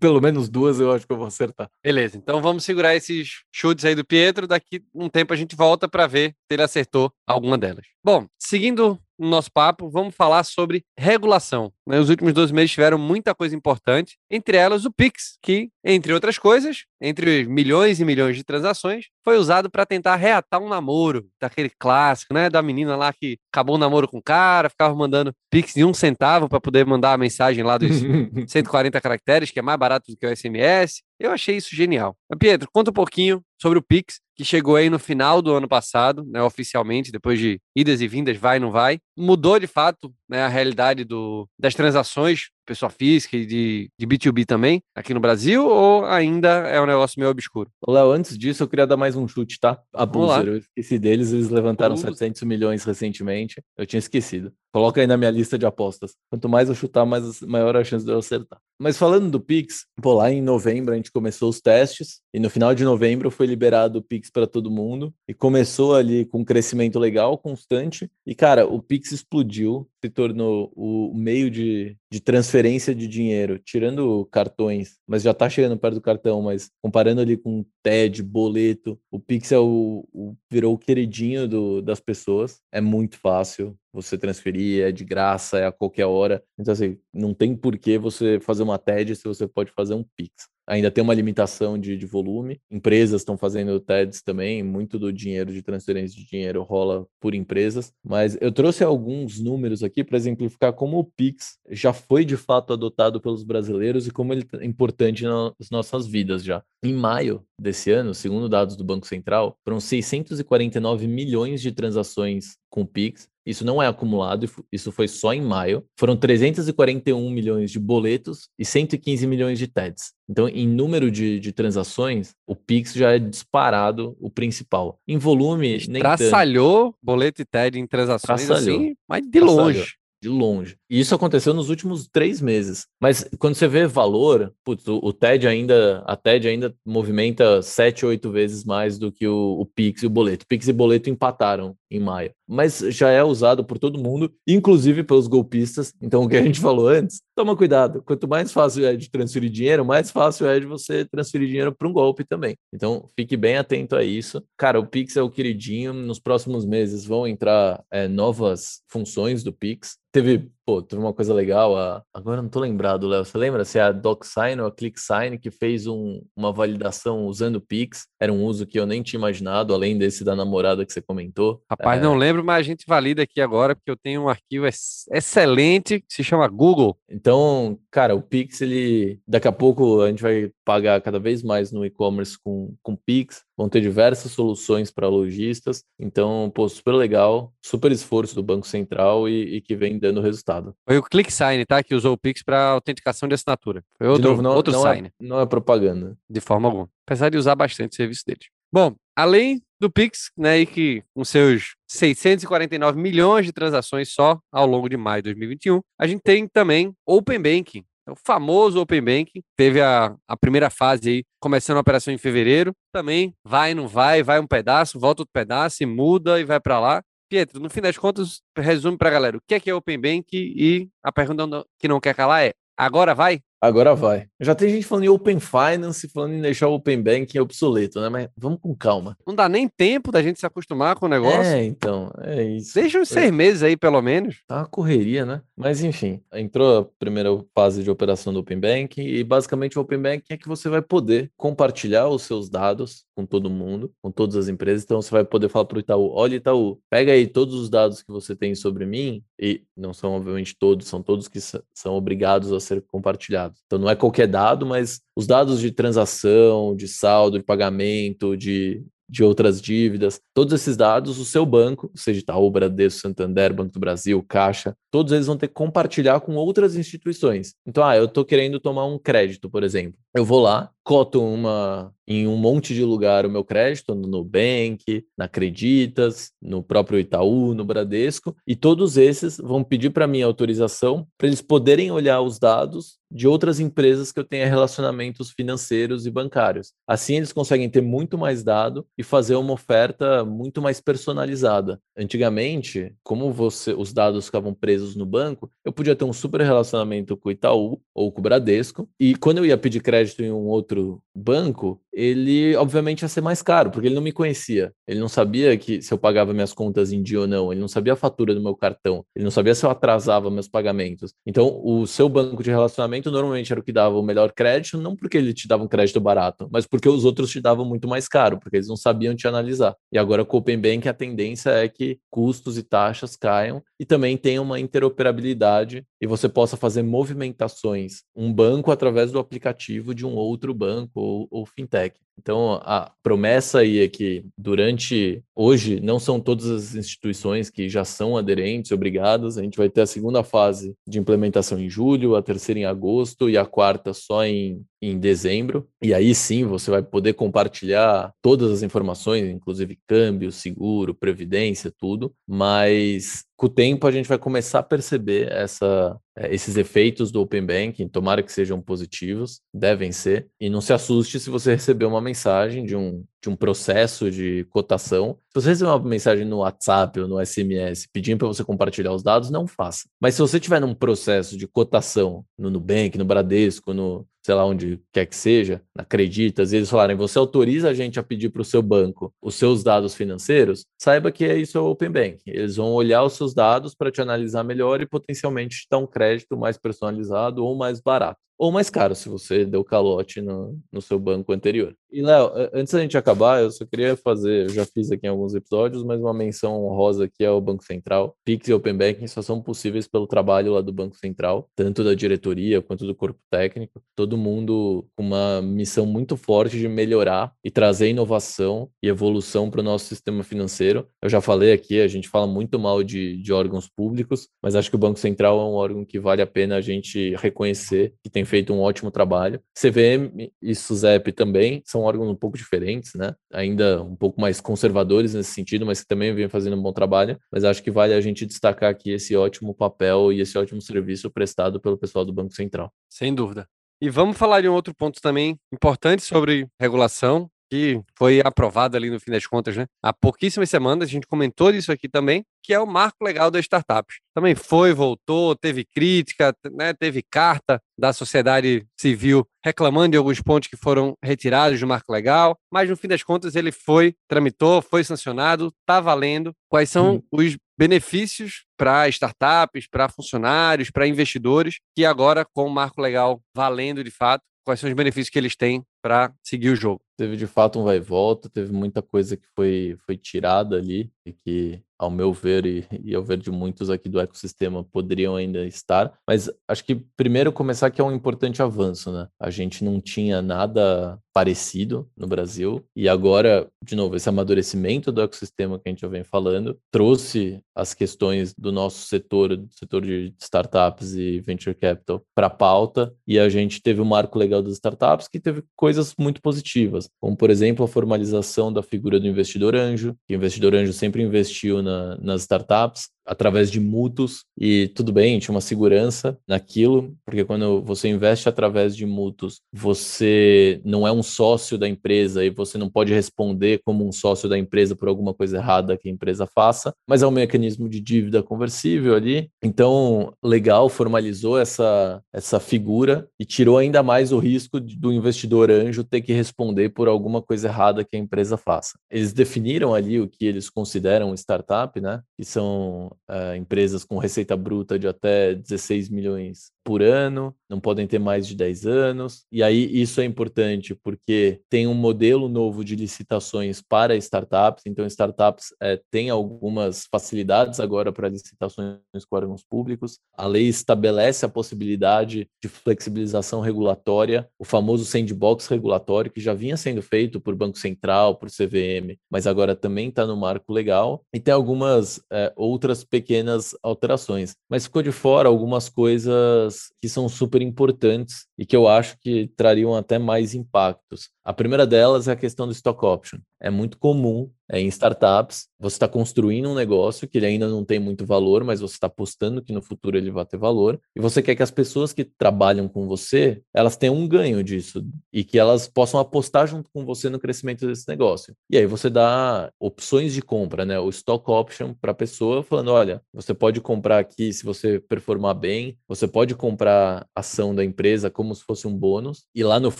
Pelo menos duas eu acho que eu vou acertar. Beleza, então vamos segurar esses chutes aí do Pietro. Daqui um tempo a gente volta para ver se ele acertou alguma delas. Bom, seguindo no nosso papo, vamos falar sobre regulação. Né? Os últimos dois meses tiveram muita coisa importante, entre elas o Pix, que, entre outras coisas, entre milhões e milhões de transações, foi usado para tentar reatar um namoro, daquele clássico, né? Da menina lá que acabou o namoro com o cara, ficava mandando Pix de um centavo para poder mandar a mensagem lá dos 140 caracteres, que é mais barato do que o SMS. Eu achei isso genial. Mas, Pietro, conta um pouquinho sobre o Pix, que chegou aí no final do ano passado, né, oficialmente, depois de idas e vindas, vai não vai. Mudou de fato né, a realidade do, das transações, pessoa física e de, de B2B também, aqui no Brasil, ou ainda é um negócio meio obscuro? Léo, antes disso, eu queria dar mais um chute, tá? A Boozer, eu esqueci deles, eles levantaram Boozer. 700 milhões recentemente, eu tinha esquecido. Coloca aí na minha lista de apostas. Quanto mais eu chutar, mais maior a chance de eu acertar. Mas falando do Pix, pô, lá em novembro a gente começou os testes e no final de novembro foi liberado o Pix para todo mundo e começou ali com um crescimento legal, constante. E cara, o Pix explodiu, se tornou o meio de, de transferência de dinheiro, tirando cartões, mas já tá chegando perto do cartão, mas comparando ali com TED, boleto, o Pix é o, o virou o queridinho do, das pessoas. É muito fácil, você transferir, é de graça, é a qualquer hora. Então, assim, não tem por que você fazer uma TED se você pode fazer um Pix ainda tem uma limitação de, de volume. Empresas estão fazendo TEDs também, muito do dinheiro de transferência de dinheiro rola por empresas. Mas eu trouxe alguns números aqui para exemplificar como o Pix já foi de fato adotado pelos brasileiros e como ele é importante nas nossas vidas já. Em maio desse ano, segundo dados do Banco Central, foram 649 milhões de transações com Pix. Isso não é acumulado, isso foi só em maio. Foram 341 milhões de boletos e 115 milhões de TEDs. Então, em número de, de transações, o Pix já é disparado o principal. Em volume, nem Traçalhou boleto e TED em transações Traçalhou. assim, mas de Traçalhou. longe de longe. E isso aconteceu nos últimos três meses. Mas quando você vê valor, putz, o, o TED ainda, a TED ainda movimenta sete, oito vezes mais do que o, o Pix e o boleto. Pix e boleto empataram em maio. Mas já é usado por todo mundo, inclusive pelos golpistas. Então, o que a gente falou antes, toma cuidado. Quanto mais fácil é de transferir dinheiro, mais fácil é de você transferir dinheiro para um golpe também. Então, fique bem atento a isso. Cara, o Pix é o queridinho. Nos próximos meses vão entrar é, novas funções do Pix. Teve, pô, teve uma coisa legal. A... Agora não tô lembrado, Léo. Você lembra se é a DocSign ou a ClickSign que fez um, uma validação usando o Pix? Era um uso que eu nem tinha imaginado, além desse da namorada que você comentou. Rapaz, é... não lembro, mas a gente valida aqui agora, porque eu tenho um arquivo ex excelente que se chama Google. Então, cara, o Pix, ele. Daqui a pouco a gente vai pagar cada vez mais no e-commerce com, com Pix vão ter diversas soluções para lojistas. Então, pô, super legal, super esforço do Banco Central e, e que vem dando resultado. Foi o ClickSign, tá? Que usou o Pix para autenticação de assinatura. Foi outro, de novo, não, outro não sign. É, não é propaganda. De forma alguma. Apesar de usar bastante o serviço deles. Bom, além do Pix, né, e que com seus 649 milhões de transações só ao longo de maio de 2021, a gente tem também Open Banking, o famoso Open Banking teve a, a primeira fase aí, começando a operação em fevereiro. Também vai, não vai, vai um pedaço, volta outro pedaço e muda e vai para lá. Pietro, no fim das contas, resume para a galera o que é, que é Open Bank e a pergunta que não quer calar é: agora vai? Agora vai. Já tem gente falando em Open Finance, falando em deixar o Open Banking obsoleto, né? Mas vamos com calma. Não dá nem tempo da gente se acostumar com o negócio. É, então, é isso. Deixa uns seis é. meses aí, pelo menos. Tá uma correria, né? Mas enfim, entrou a primeira fase de operação do Open Banking e basicamente o Open Banking é que você vai poder compartilhar os seus dados com todo mundo, com todas as empresas. Então você vai poder falar para o Itaú: olha, Itaú, pega aí todos os dados que você tem sobre mim, e não são obviamente todos, são todos que são obrigados a ser compartilhados. Então não é qualquer dado, mas os dados de transação, de saldo, de pagamento, de, de outras dívidas, todos esses dados, o seu banco, seja Itaú, Bradesco, Santander, Banco do Brasil, Caixa, todos eles vão ter que compartilhar com outras instituições. Então, ah, eu estou querendo tomar um crédito, por exemplo. Eu vou lá, coto uma, em um monte de lugar o meu crédito, no Nubank, na Creditas, no próprio Itaú, no Bradesco, e todos esses vão pedir para mim autorização para eles poderem olhar os dados de outras empresas que eu tenha relacionamentos financeiros e bancários. Assim, eles conseguem ter muito mais dado e fazer uma oferta muito mais personalizada. Antigamente, como você, os dados ficavam presos no banco, eu podia ter um super relacionamento com o Itaú ou com o Bradesco, e quando eu ia pedir crédito em um outro banco, ele obviamente ia ser mais caro, porque ele não me conhecia. Ele não sabia que se eu pagava minhas contas em dia ou não, ele não sabia a fatura do meu cartão, ele não sabia se eu atrasava meus pagamentos. Então, o seu banco de relacionamento normalmente era o que dava o melhor crédito, não porque ele te dava um crédito barato, mas porque os outros te davam muito mais caro, porque eles não sabiam te analisar. E agora com o Open Bank a tendência é que custos e taxas caiam e também tenha uma interoperabilidade e você possa fazer movimentações, um banco através do aplicativo de um outro ou, ou fintech. Então, a promessa aí é que durante hoje não são todas as instituições que já são aderentes, obrigadas. A gente vai ter a segunda fase de implementação em julho, a terceira em agosto e a quarta só em, em dezembro. E aí sim você vai poder compartilhar todas as informações, inclusive câmbio, seguro, previdência, tudo. Mas com o tempo a gente vai começar a perceber essa, esses efeitos do Open Banking, tomara que sejam positivos, devem ser, e não se assuste se você receber uma mensagem de um, de um processo de cotação. Se você receber uma mensagem no WhatsApp ou no SMS pedindo para você compartilhar os dados, não faça. Mas se você tiver num processo de cotação no Nubank, no Bradesco, no sei lá onde quer que seja, acredita, às vezes falarem, você autoriza a gente a pedir para o seu banco os seus dados financeiros, saiba que é isso é o Open Bank. Eles vão olhar os seus dados para te analisar melhor e potencialmente te dar um crédito mais personalizado ou mais barato ou mais caro se você deu calote no, no seu banco anterior. E, Léo, antes da gente acabar, eu só queria fazer, eu já fiz aqui em alguns episódios, mas uma menção honrosa aqui ao Banco Central. Pix e Open Banking só são possíveis pelo trabalho lá do Banco Central, tanto da diretoria quanto do corpo técnico. Todo mundo com uma missão muito forte de melhorar e trazer inovação e evolução para o nosso sistema financeiro. Eu já falei aqui, a gente fala muito mal de, de órgãos públicos, mas acho que o Banco Central é um órgão que vale a pena a gente reconhecer que tem feito um ótimo trabalho. CVM e SUSEP também são órgãos um pouco diferentes, né? Ainda um pouco mais conservadores nesse sentido, mas que também vêm fazendo um bom trabalho. Mas acho que vale a gente destacar aqui esse ótimo papel e esse ótimo serviço prestado pelo pessoal do Banco Central. Sem dúvida. E vamos falar de um outro ponto também importante sobre regulação, que foi aprovado ali no fim das contas, né? Há pouquíssimas semanas, a gente comentou disso aqui também, que é o marco legal das startups. Também foi, voltou, teve crítica, né? teve carta da sociedade civil reclamando de alguns pontos que foram retirados do marco legal, mas no fim das contas ele foi, tramitou, foi sancionado, está valendo. Quais são hum. os benefícios para startups, para funcionários, para investidores, que agora, com o marco legal valendo de fato, quais são os benefícios que eles têm para seguir o jogo. Teve de fato um vai e volta, teve muita coisa que foi, foi tirada ali e que, ao meu ver e, e ao ver de muitos aqui do ecossistema, poderiam ainda estar. Mas acho que primeiro começar que é um importante avanço, né? A gente não tinha nada parecido no Brasil e agora, de novo, esse amadurecimento do ecossistema que a gente já vem falando trouxe as questões do nosso setor, do setor de startups e venture capital para a pauta e a gente teve o um marco legal das startups que teve coisas muito positivas, como por exemplo a formalização da figura do investidor anjo, que o investidor anjo sempre investiu na, nas startups, através de mútuos e tudo bem, tinha uma segurança naquilo, porque quando você investe através de mútuos, você não é um sócio da empresa e você não pode responder como um sócio da empresa por alguma coisa errada que a empresa faça, mas é um mecanismo de dívida conversível ali. Então, legal, formalizou essa essa figura e tirou ainda mais o risco do investidor anjo ter que responder por alguma coisa errada que a empresa faça. Eles definiram ali o que eles consideram startup, né? Que são uh, empresas com receita bruta de até 16 milhões por ano, não podem ter mais de 10 anos. E aí isso é importante porque tem um modelo novo de licitações para startups, então startups é, têm algumas facilidades agora para licitações com órgãos públicos. A lei estabelece a possibilidade de flexibilização regulatória, o famoso sandbox regulatório que já vinha sendo feito por Banco Central, por CVM, mas agora também está no marco legal. E tem algumas é, outras pequenas alterações, mas ficou de fora algumas coisas delas que são super importantes e que eu acho que trariam até mais impactos. A primeira delas é a questão do stock option. É muito comum é, em startups, você está construindo um negócio que ele ainda não tem muito valor, mas você está apostando que no futuro ele vai ter valor, e você quer que as pessoas que trabalham com você, elas tenham um ganho disso, e que elas possam apostar junto com você no crescimento desse negócio. E aí você dá opções de compra, né? O stock option para a pessoa, falando, olha, você pode comprar aqui se você performar bem, você pode comprar ação da empresa como se fosse um bônus, e lá no,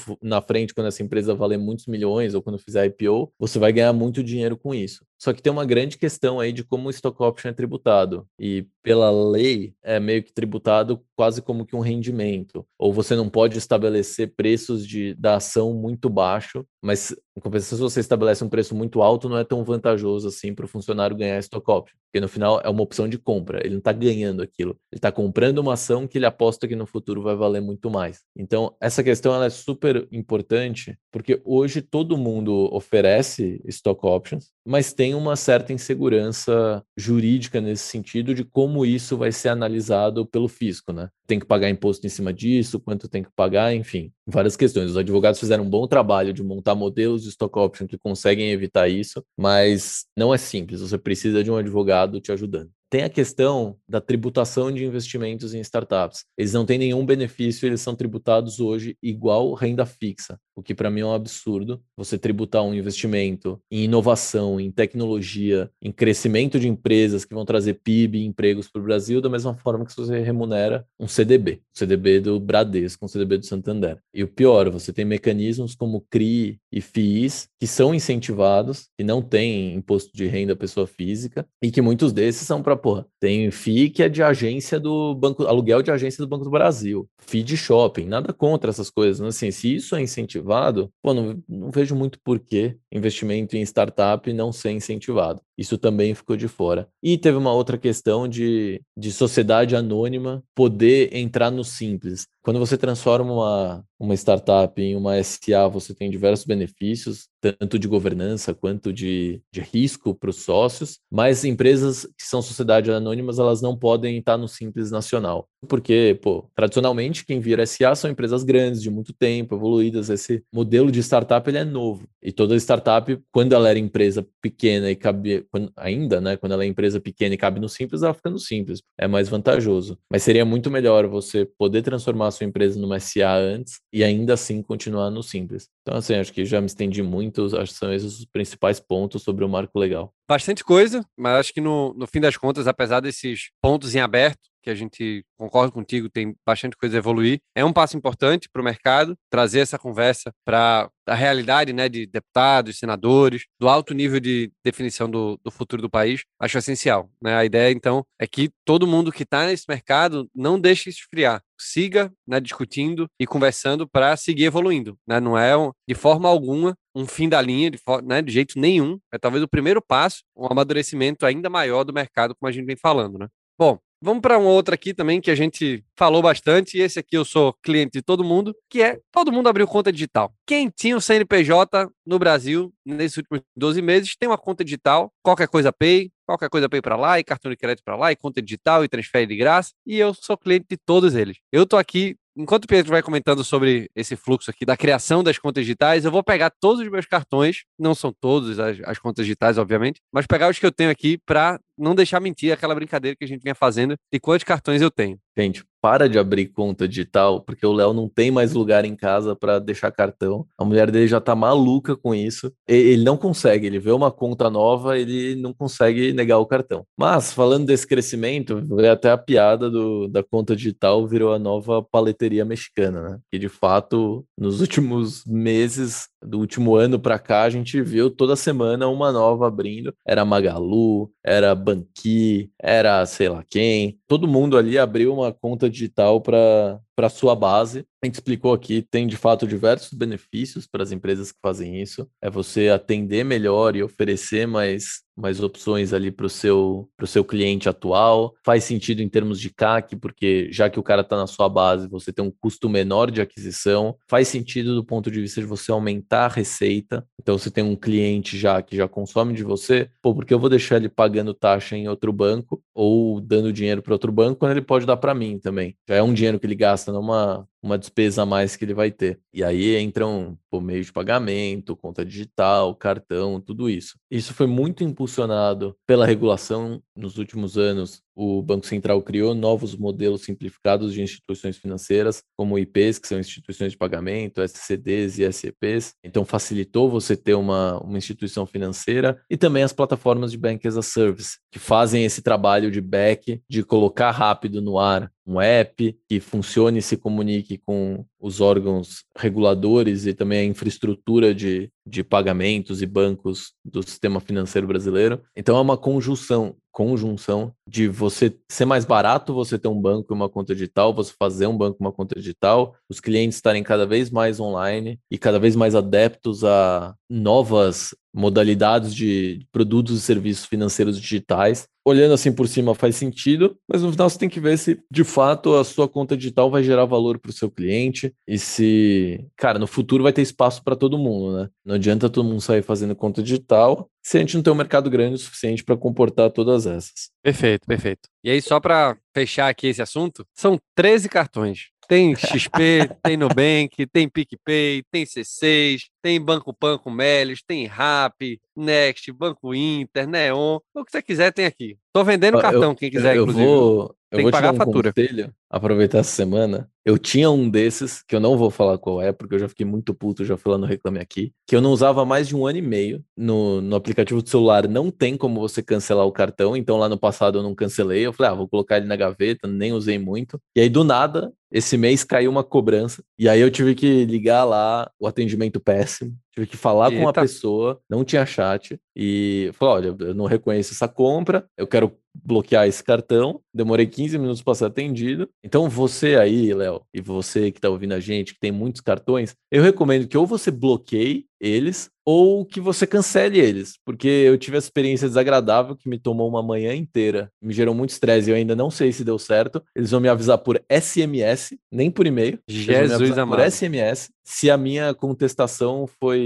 na frente, quando essa empresa valer muitos milhões, ou quando fizer IPO, você vai ganhar muito dinheiro com isso. Só que tem uma grande questão aí de como o stock option é tributado. E pela lei é meio que tributado quase como que um rendimento. Ou você não pode estabelecer preços de, da ação muito baixo, mas em compensação, se você estabelece um preço muito alto, não é tão vantajoso assim para o funcionário ganhar stock option. Porque no final é uma opção de compra. Ele não está ganhando aquilo. Ele está comprando uma ação que ele aposta que no futuro vai valer muito mais. Então, essa questão ela é super importante, porque hoje todo mundo oferece stock options, mas tem uma certa insegurança jurídica nesse sentido de como isso vai ser analisado pelo fisco, né? Tem que pagar imposto em cima disso, quanto tem que pagar, enfim, várias questões. Os advogados fizeram um bom trabalho de montar modelos de stock option que conseguem evitar isso, mas não é simples, você precisa de um advogado te ajudando. Tem a questão da tributação de investimentos em startups. Eles não têm nenhum benefício, eles são tributados hoje igual renda fixa, o que para mim é um absurdo. Você tributar um investimento em inovação, em tecnologia, em crescimento de empresas que vão trazer PIB e empregos para o Brasil, da mesma forma que você remunera um CDB, o CDB do Bradesco, um CDB do Santander. E o pior, você tem mecanismos como CRI e FIIs que são incentivados, que não têm imposto de renda pessoa física e que muitos desses são para porra. Tem FII que é de agência do banco, aluguel de agência do Banco do Brasil, FII de shopping, nada contra essas coisas. Mas assim, se isso é incentivado, pô, não, não vejo muito porquê investimento em startup não ser incentivado. Isso também ficou de fora. E teve uma outra questão de, de sociedade anônima poder entrar no simples. Quando você transforma uma, uma startup em uma SA, você tem diversos benefícios, tanto de governança quanto de, de risco para os sócios, mas empresas que são sociedades anônimas, elas não podem estar no Simples Nacional. Porque, pô, tradicionalmente, quem vira SA são empresas grandes, de muito tempo, evoluídas. Esse modelo de startup, ele é novo. E toda startup, quando ela era empresa pequena e cabe, quando, ainda, né, quando ela é empresa pequena e cabe no Simples, ela fica no Simples. É mais vantajoso. Mas seria muito melhor você poder transformar sua empresa numa SA antes e ainda assim continuar no simples. Então, assim, acho que já me estendi muito, acho que são esses os principais pontos sobre o marco legal. Bastante coisa, mas acho que no, no fim das contas, apesar desses pontos em aberto, que a gente concorda contigo, tem bastante coisa a evoluir. É um passo importante para o mercado trazer essa conversa para a realidade né, de deputados, senadores, do alto nível de definição do, do futuro do país. Acho essencial. Né? A ideia, então, é que todo mundo que está nesse mercado não deixe esfriar. Siga né, discutindo e conversando para seguir evoluindo. Né? Não é, de forma alguma, um fim da linha, de, né, de jeito nenhum. É talvez o primeiro passo, um amadurecimento ainda maior do mercado, como a gente vem falando. Né? Bom, Vamos para um outro aqui também que a gente falou bastante, e esse aqui eu sou cliente de todo mundo, que é todo mundo abriu conta digital. Quem tinha o CNPJ no Brasil nesses últimos 12 meses tem uma conta digital, qualquer coisa Pay, qualquer coisa Pay para lá, e cartão de crédito para lá, e conta digital, e transfere de graça, e eu sou cliente de todos eles. Eu tô aqui enquanto o Pedro vai comentando sobre esse fluxo aqui da criação das contas digitais, eu vou pegar todos os meus cartões, não são todos as, as contas digitais, obviamente, mas pegar os que eu tenho aqui para não deixar mentir aquela brincadeira que a gente vinha fazendo de quantos cartões eu tenho. Gente, para de abrir conta digital, porque o Léo não tem mais lugar em casa para deixar cartão. A mulher dele já tá maluca com isso. Ele não consegue, ele vê uma conta nova, ele não consegue negar o cartão. Mas, falando desse crescimento, até a piada do, da conta digital virou a nova paleteria mexicana, né? Que de fato, nos últimos meses, do último ano para cá, a gente viu toda semana uma nova abrindo. Era Magalu, era Banqui, era sei lá quem. Todo mundo ali abriu uma conta digital para para sua base. A gente explicou aqui, tem de fato diversos benefícios para as empresas que fazem isso. É você atender melhor e oferecer mais, mais opções ali para o seu, seu cliente atual. Faz sentido em termos de CAC, porque já que o cara está na sua base, você tem um custo menor de aquisição. Faz sentido do ponto de vista de você aumentar a receita. Então, você tem um cliente já que já consome de você, pô, porque eu vou deixar ele pagando taxa em outro banco ou dando dinheiro para outro banco quando ele pode dar para mim também. Já é um dinheiro que ele gasta numa uma despesa a mais que ele vai ter. E aí entram por meio de pagamento, conta digital, cartão, tudo isso. Isso foi muito impulsionado pela regulação nos últimos anos. O Banco Central criou novos modelos simplificados de instituições financeiras, como IPs, que são instituições de pagamento, SCDs e SEPs. Então facilitou você ter uma, uma instituição financeira e também as plataformas de Bank as a Service, que fazem esse trabalho de back, de colocar rápido no ar um app que funcione e se comunique com os órgãos reguladores e também a infraestrutura de, de pagamentos e bancos do sistema financeiro brasileiro. Então é uma conjunção conjunção de você ser mais barato você ter um banco e uma conta digital, você fazer um banco e uma conta digital, os clientes estarem cada vez mais online e cada vez mais adeptos a novas modalidades de produtos e serviços financeiros digitais. Olhando assim por cima faz sentido, mas no final você tem que ver se de fato a sua conta digital vai gerar valor para o seu cliente e se, cara, no futuro vai ter espaço para todo mundo, né? Não adianta todo mundo sair fazendo conta digital se a gente não tem um mercado grande o suficiente para comportar todas essas. Perfeito, perfeito. E aí, só para fechar aqui esse assunto, são 13 cartões. Tem XP, tem Nubank, tem PicPay, tem C6, tem Banco Pan com Melis, tem Rap, Next, Banco Inter, Neon. O que você quiser tem aqui. Tô vendendo cartão, eu, quem quiser, eu inclusive. Vou, eu tem vou que pagar te a dar um fatura. conselho, aproveitar essa semana. Eu tinha um desses, que eu não vou falar qual é, porque eu já fiquei muito puto, já falando Reclame Aqui, que eu não usava mais de um ano e meio. No, no aplicativo do celular não tem como você cancelar o cartão, então lá no passado eu não cancelei. Eu falei, ah, vou colocar ele na gaveta, nem usei muito. E aí, do nada, esse mês caiu uma cobrança. E aí eu tive que ligar lá, o atendimento péssimo. Tive que falar com uma Eita. pessoa, não tinha chat, e falou: olha, eu não reconheço essa compra, eu quero bloquear esse cartão. Demorei 15 minutos para ser atendido. Então, você aí, Léo, e você que está ouvindo a gente, que tem muitos cartões, eu recomendo que ou você bloqueie eles ou que você cancele eles, porque eu tive essa experiência desagradável que me tomou uma manhã inteira, me gerou muito estresse e eu ainda não sei se deu certo. Eles vão me avisar por SMS, nem por e-mail. Jesus amado. por SMS se a minha contestação foi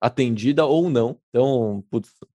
atendida ou não. Então,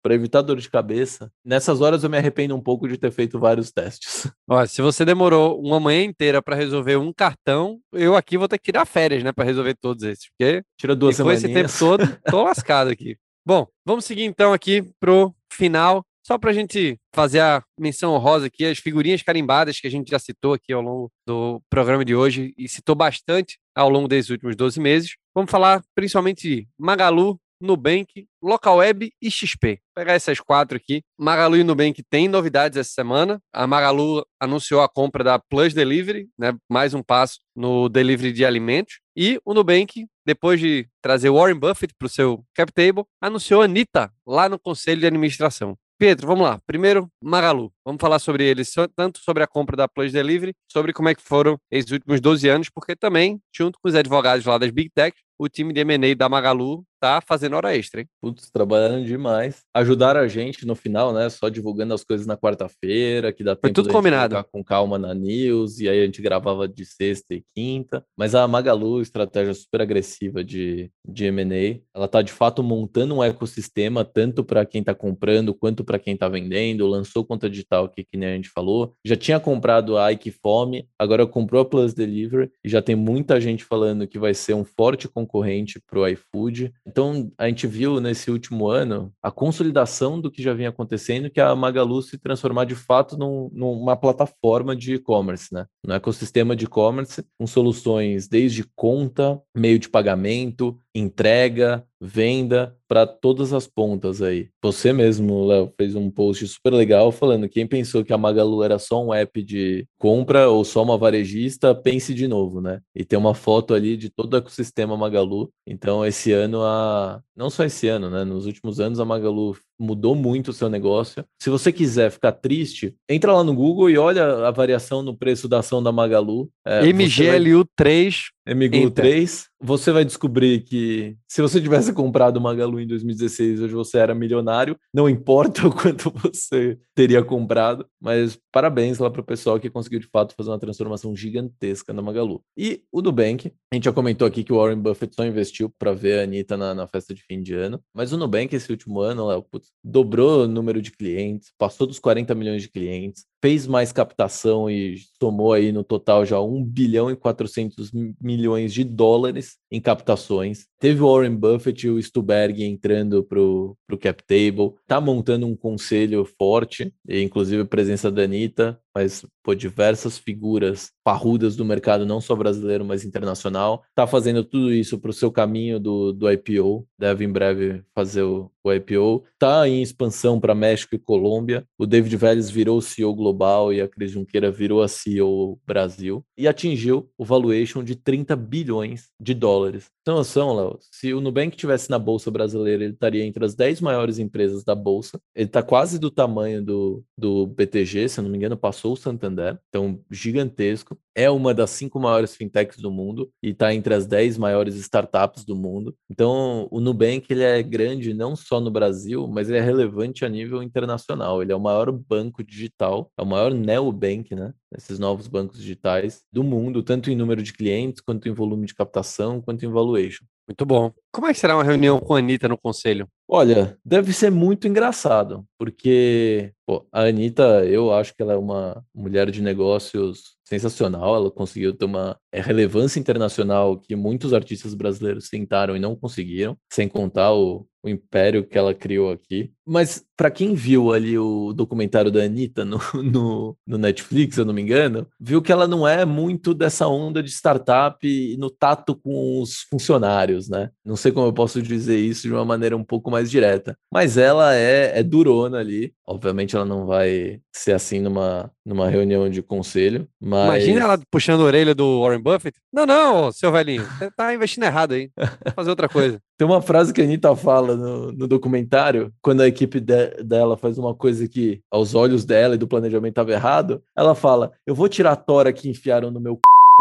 para evitar dor de cabeça, nessas horas eu me arrependo um pouco de ter feito vários testes. Olha, se você demorou uma manhã inteira para resolver um cartão, eu aqui vou ter que tirar férias, né, para resolver todos esses, porque Tira duas ficou esse tempo todo, tô lascado aqui. Bom, vamos seguir então aqui pro final, só para a gente fazer a menção honrosa aqui, as figurinhas carimbadas que a gente já citou aqui ao longo do programa de hoje e citou bastante ao longo desses últimos 12 meses. Vamos falar principalmente de Magalu, Nubank, Localweb e XP. Vou pegar essas quatro aqui. Magalu e Nubank têm novidades essa semana. A Magalu anunciou a compra da Plus Delivery, né? mais um passo no delivery de alimentos. E o Nubank, depois de trazer Warren Buffett para o seu cap table, anunciou a Anitta lá no conselho de administração. Pedro, vamos lá. Primeiro, Magalu. Vamos falar sobre eles, tanto sobre a compra da Plus Delivery, sobre como é que foram esses últimos 12 anos, porque também, junto com os advogados lá das Big Tech, o time de M&A da Magalu tá fazendo hora extra, hein? Putz, trabalhando demais. Ajudaram a gente no final, né? Só divulgando as coisas na quarta-feira, que dá tempo tudo combinado. colocar com calma na news, e aí a gente gravava de sexta e quinta. Mas a Magalu, estratégia super agressiva de, de M&A, ela tá de fato montando um ecossistema, tanto para quem tá comprando, quanto para quem tá vendendo. Lançou conta digital aqui, que nem a gente falou. Já tinha comprado a Ike Fome, agora comprou a Plus Delivery, e já tem muita gente falando que vai ser um forte concorrente pro iFood. Então, a gente viu nesse último ano a consolidação do que já vinha acontecendo, que é a Magalu se transformar de fato num- numa plataforma de e-commerce, né? No ecossistema de e-commerce, com soluções desde conta, meio de pagamento, entrega, venda para todas as pontas aí. Você mesmo, Léo, fez um post super legal falando quem pensou que a Magalu era só um app de compra ou só uma varejista, pense de novo, né? E tem uma foto ali de todo o ecossistema Magalu. Então, esse ano a não só esse ano, né? Nos últimos anos a Magalu mudou muito o seu negócio. Se você quiser ficar triste, entra lá no Google e olha a variação no preço da ação da Magalu. É, MGLU3 MGU3, você vai descobrir que se você tivesse comprado uma Magalu em 2016, hoje você era milionário. Não importa o quanto você teria comprado, mas parabéns lá para o pessoal que conseguiu de fato fazer uma transformação gigantesca na Magalu. E o Nubank, a gente já comentou aqui que o Warren Buffett só investiu para ver a Anitta na, na, festa de fim de ano, mas o Nubank esse último ano, Léo, dobrou o número de clientes, passou dos 40 milhões de clientes, fez mais captação e tomou aí no total já 1 bilhão e 400 milhões de dólares em captações. Teve o Warren Buffett e o Stuberg entrando para o cap table, tá montando um conselho forte, inclusive a presença da Anitta, mas por diversas figuras parrudas do mercado, não só brasileiro, mas internacional. Tá fazendo tudo isso para o seu caminho do, do IPO, deve em breve fazer o, o IPO. Tá em expansão para México e Colômbia. O David Vélez virou CEO global e a Cris Junqueira virou a CEO Brasil e atingiu o valuation de 30 bilhões de dólares. Então, noção, Léo, se o Nubank tivesse na bolsa brasileira, ele estaria entre as 10 maiores empresas da bolsa. Ele está quase do tamanho do, do BTG, se não me engano, passou passou o Santander, então gigantesco. É uma das cinco maiores fintechs do mundo e está entre as dez maiores startups do mundo. Então, o Nubank ele é grande não só no Brasil, mas ele é relevante a nível internacional. Ele é o maior banco digital, é o maior neobank, né? Esses novos bancos digitais do mundo, tanto em número de clientes, quanto em volume de captação, quanto em valuation. Muito bom. Como é que será uma reunião com a Anitta no conselho? Olha, deve ser muito engraçado, porque pô, a Anitta, eu acho que ela é uma mulher de negócios sensacional. Ela conseguiu ter uma é, relevância internacional que muitos artistas brasileiros tentaram e não conseguiram, sem contar o, o império que ela criou aqui. Mas para quem viu ali o documentário da Anitta no, no, no, Netflix, se eu não me engano, viu que ela não é muito dessa onda de startup no tato com os funcionários, né? Não sei como eu posso dizer isso de uma maneira um pouco mais direta, mas ela é, é durona ali. Obviamente ela não vai ser assim numa, numa reunião de conselho, mas... Imagina ela puxando a orelha do Warren Buffett. Não, não, seu velhinho, você tá investindo errado aí. Vou fazer outra coisa. Tem uma frase que a Anitta fala no, no documentário, quando a equipe de, dela faz uma coisa que, aos olhos dela e do planejamento estava errado, ela fala: Eu vou tirar a tora que enfiaram no meu c...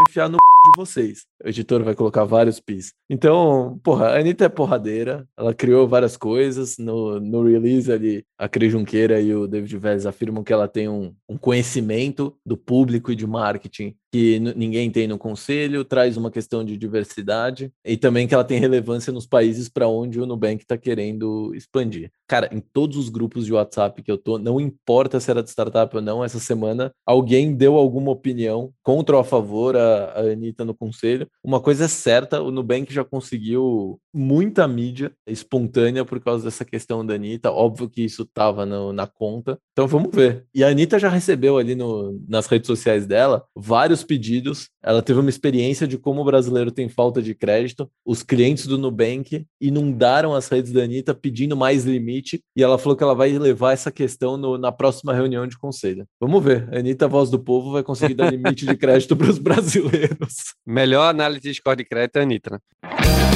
enfiar no de vocês. O editor vai colocar vários pis. Então, porra, a Anitta é porradeira, ela criou várias coisas. No, no release ali, a Cris Junqueira e o David Vélez afirmam que ela tem um, um conhecimento do público e de marketing que ninguém tem no conselho, traz uma questão de diversidade e também que ela tem relevância nos países para onde o Nubank está querendo expandir. Cara, em todos os grupos de WhatsApp que eu tô, não importa se era de startup ou não, essa semana alguém deu alguma opinião contra ou a favor a, a Anitta no conselho. Uma coisa é certa, o Nubank já conseguiu muita mídia espontânea por causa dessa questão da Anitta. Óbvio que isso estava na conta. Então vamos ver. E a Anitta já recebeu ali no, nas redes sociais dela vários pedidos. Ela teve uma experiência de como o brasileiro tem falta de crédito. Os clientes do Nubank inundaram as redes da Anitta pedindo mais limite. E ela falou que ela vai levar essa questão no, na próxima reunião de conselho. Vamos ver. A Anitta, voz do povo, vai conseguir dar limite de crédito para os brasileiros. Melhor análise de score de crédito é a Anitta, né?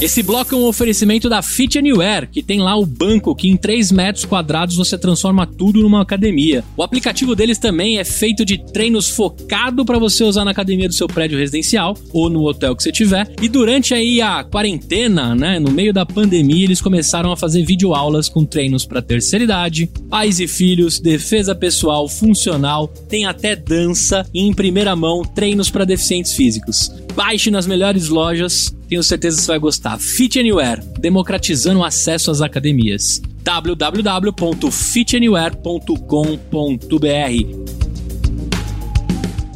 Esse bloco é um oferecimento da Fit Anywhere, que tem lá o banco que em 3 metros quadrados você transforma tudo numa academia. O aplicativo deles também é feito de treinos focado para você usar na academia do seu prédio residencial ou no hotel que você tiver. E durante aí a quarentena, né, no meio da pandemia, eles começaram a fazer videoaulas com treinos para terceira idade, pais e filhos, defesa pessoal, funcional, tem até dança e em primeira mão treinos para deficientes físicos. Baixe nas melhores lojas tenho certeza que você vai gostar. Fit Anywhere, democratizando o acesso às academias. www.fitanywhere.com.br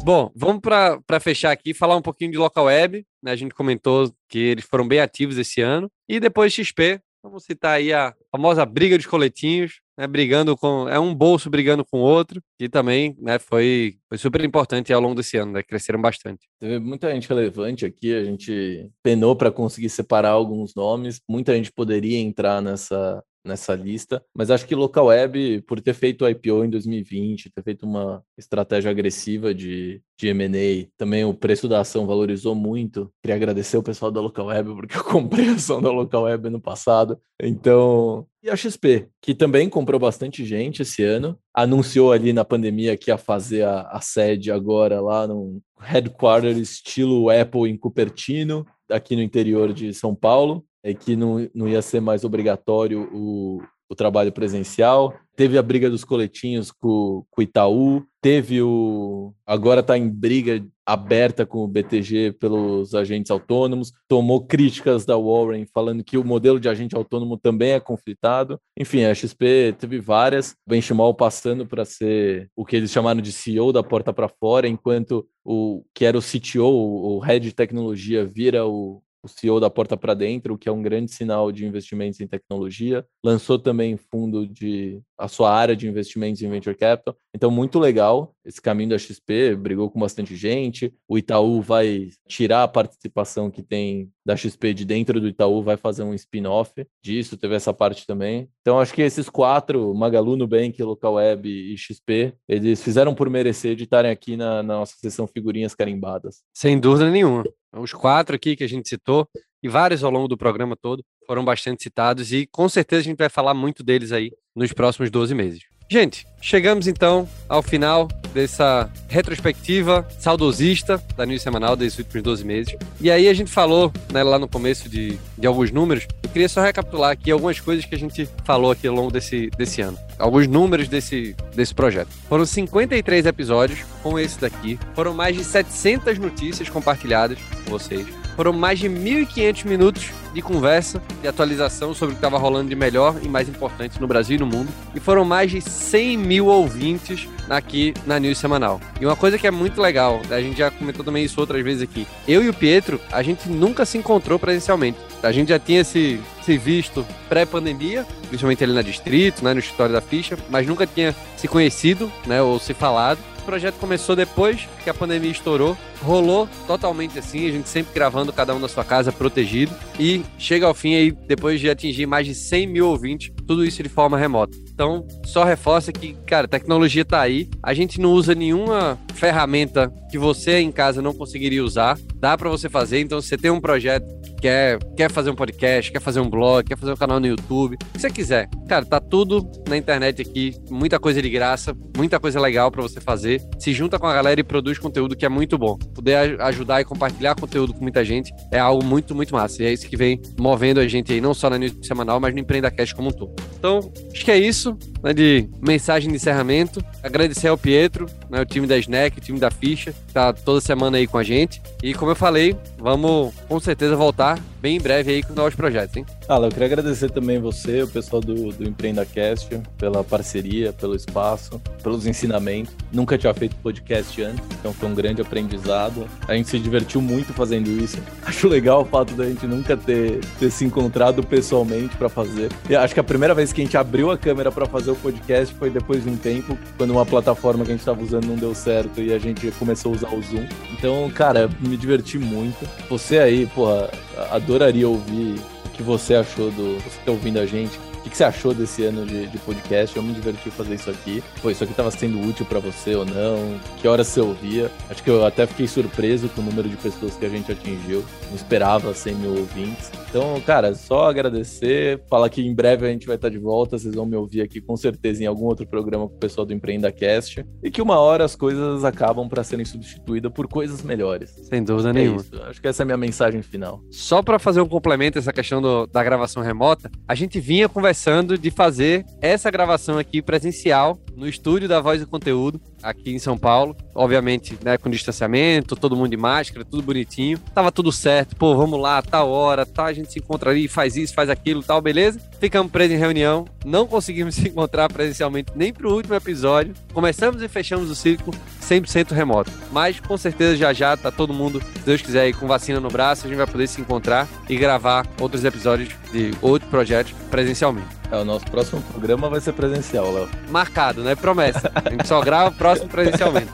Bom, vamos para fechar aqui, falar um pouquinho de local web. Né? A gente comentou que eles foram bem ativos esse ano. E depois XP, vamos citar aí a famosa briga dos coletinhos. né, brigando com. É um bolso brigando com outro, que também né, foi, foi super importante ao longo desse ano, né? Cresceram bastante. Teve muita gente relevante aqui, a gente penou para conseguir separar alguns nomes, muita gente poderia entrar nessa, nessa lista, mas acho que Local Web, por ter feito IPO em 2020, ter feito uma estratégia agressiva de, de M&A, também o preço da ação valorizou muito. Queria agradecer o pessoal da Local Web, porque eu comprei a ação da Local Web no passado. Então, e a XP, que também comprou bastante gente esse ano, anunciou ali na pandemia que ia fazer a, a sede agora lá no headquarter estilo Apple em Cupertino, aqui no interior de São Paulo é que não, não ia ser mais obrigatório o, o trabalho presencial. Teve a briga dos coletinhos com, com o Itaú, teve o. Agora está em briga aberta com o BTG pelos agentes autônomos, tomou críticas da Warren falando que o modelo de agente autônomo também é conflitado. Enfim, a XP teve várias, Benchimol passando para ser o que eles chamaram de CEO da porta para fora, enquanto o que era o CTO, o head de tecnologia, vira o, o CEO da porta para dentro, que é um grande sinal de investimentos em tecnologia. Lançou também fundo de a sua área de investimentos em venture capital. Então, muito legal esse caminho da XP, brigou com bastante gente. O Itaú vai tirar a participação que tem da XP de dentro do Itaú, vai fazer um spin-off disso, teve essa parte também. Então, acho que esses quatro, Magalu, Nubank, Local Web e XP, eles fizeram por merecer de estarem aqui na, na nossa sessão figurinhas carimbadas. Sem dúvida nenhuma. Os quatro aqui que a gente citou, e vários ao longo do programa todo, foram bastante citados e com certeza a gente vai falar muito deles aí nos próximos 12 meses. Gente, chegamos então ao final dessa retrospectiva saudosista da News Semanal desses últimos 12 meses. E aí a gente falou né, lá no começo de, de alguns números. Eu queria só recapitular aqui algumas coisas que a gente falou aqui ao longo desse, desse ano. Alguns números desse, desse projeto. Foram 53 episódios com esse daqui. Foram mais de 700 notícias compartilhadas com vocês. Foram mais de 1.500 minutos de conversa e atualização sobre o que estava rolando de melhor e mais importante no Brasil e no mundo. E foram mais de 100 mil ouvintes aqui na News Semanal. E uma coisa que é muito legal, a gente já comentou também isso outras vezes aqui. Eu e o Pietro, a gente nunca se encontrou presencialmente. A gente já tinha se, se visto pré-pandemia, principalmente ali na Distrito, né, no escritório da ficha, mas nunca tinha se conhecido, né, ou se falado. O projeto começou depois que a pandemia estourou, rolou totalmente assim, a gente sempre gravando cada um na sua casa, protegido, e chega ao fim aí, depois de atingir mais de 100 mil ouvintes, tudo isso de forma remota. Então, só reforça que, cara, tecnologia tá aí, a gente não usa nenhuma ferramenta que você em casa não conseguiria usar, dá para você fazer, então se você tem um projeto quer, quer fazer um podcast, quer fazer um blog, quer fazer um canal no YouTube, o que você quiser. Cara, tá tudo na internet aqui, muita coisa de graça, muita coisa legal para você fazer. Se junta com a galera e produz conteúdo que é muito bom. Poder ajudar e compartilhar conteúdo com muita gente é algo muito, muito massa. E é isso que vem movendo a gente aí, não só na News Semanal, mas no Empreenda Cash como um todo. Então, acho que é isso, né, de mensagem de encerramento. Agradecer ao Pietro, né, o time da Snack, o time da Ficha, que tá toda semana aí com a gente. E como eu falei, vamos com certeza voltar bem em breve aí com novos projetos, hein? Fala, eu queria agradecer também você, o pessoal do, do EmpreendaCast, pela parceria, pelo espaço, pelos ensinamentos. Nunca tinha feito podcast antes, então foi um grande aprendizado. A gente se divertiu muito fazendo isso. Acho legal o fato da gente nunca ter, ter se encontrado pessoalmente para fazer. E acho que a primeira vez que a gente abriu a câmera para fazer o podcast foi depois de um tempo, quando uma plataforma que a gente estava usando não deu certo e a gente começou a usar o Zoom. Então, cara, me diverti muito. Você aí, porra, adoraria ouvir o que você achou do. Você tá ouvindo a gente o que, que, você achou desse ano de, de, podcast? Eu me diverti fazer isso aqui. Pô, isso aqui estava sendo útil para você ou não? Que horas você ouvia? Acho que eu até fiquei surpreso com o número de pessoas que a gente atingiu. Não esperava 100 mil ouvintes. Então, cara, só agradecer. Falar que em breve a gente vai estar de volta. Vocês vão me ouvir aqui com certeza em algum outro programa com o pessoal do EmpreendaCast. E que uma hora as coisas acabam para serem substituídas por coisas melhores. Sem dúvida é nenhuma. Isso. Acho que essa é a minha mensagem final. Só para fazer um complemento essa questão do, da gravação remota, a gente vinha conversando conversando de fazer essa gravação aqui presencial no estúdio da Voz do Conteúdo, aqui em São Paulo. Obviamente, né, com distanciamento, todo mundo de máscara, tudo bonitinho. Tava tudo certo. Pô, vamos lá, tal hora, tá, a gente se encontra ali, faz isso, faz aquilo, tal, beleza? Ficamos presos em reunião, não conseguimos se encontrar presencialmente nem pro último episódio. Começamos e fechamos o círculo 100% remoto. Mas com certeza já já tá todo mundo, se Deus quiser, aí com vacina no braço, a gente vai poder se encontrar e gravar outros episódios de outros projetos presencialmente. É, o nosso próximo programa vai ser presencial, Léo. Marcado, né? Promessa. A gente só grava o próximo presencialmente.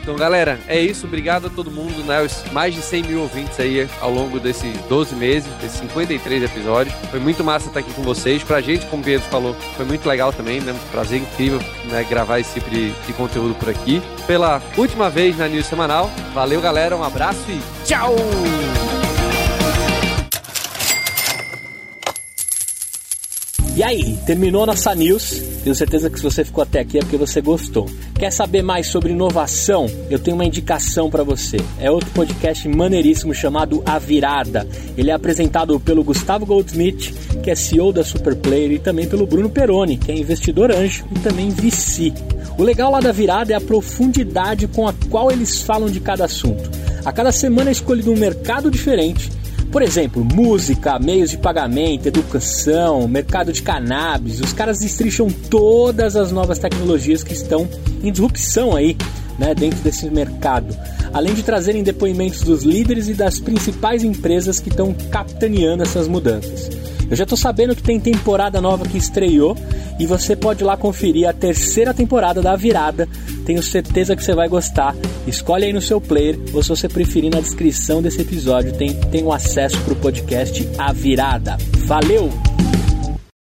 Então, galera, é isso. Obrigado a todo mundo, né? Os mais de 100 mil ouvintes aí ao longo desses 12 meses, desses 53 episódios. Foi muito massa estar aqui com vocês. Pra gente, como o Pedro falou, foi muito legal também, né? Um prazer incrível né? gravar esse tipo de, de conteúdo por aqui. Pela última vez na News Semanal. Valeu, galera. Um abraço e tchau! E aí, terminou nossa news? Tenho certeza que se você ficou até aqui é porque você gostou. Quer saber mais sobre inovação? Eu tenho uma indicação para você. É outro podcast maneiríssimo chamado A Virada. Ele é apresentado pelo Gustavo Goldsmith, que é CEO da Superplayer, e também pelo Bruno Peroni, que é investidor anjo e também VC. O legal lá da virada é a profundidade com a qual eles falam de cada assunto. A cada semana é escolhido um mercado diferente por exemplo, música, meios de pagamento, educação, mercado de cannabis. Os caras destrincham todas as novas tecnologias que estão em disrupção aí, né, dentro desse mercado. Além de trazerem depoimentos dos líderes e das principais empresas que estão capitaneando essas mudanças. Eu já estou sabendo que tem temporada nova que estreou e você pode lá conferir a terceira temporada da Virada. Tenho certeza que você vai gostar. Escolhe aí no seu player ou se você preferir na descrição desse episódio tem, tem um acesso para o podcast A Virada. Valeu!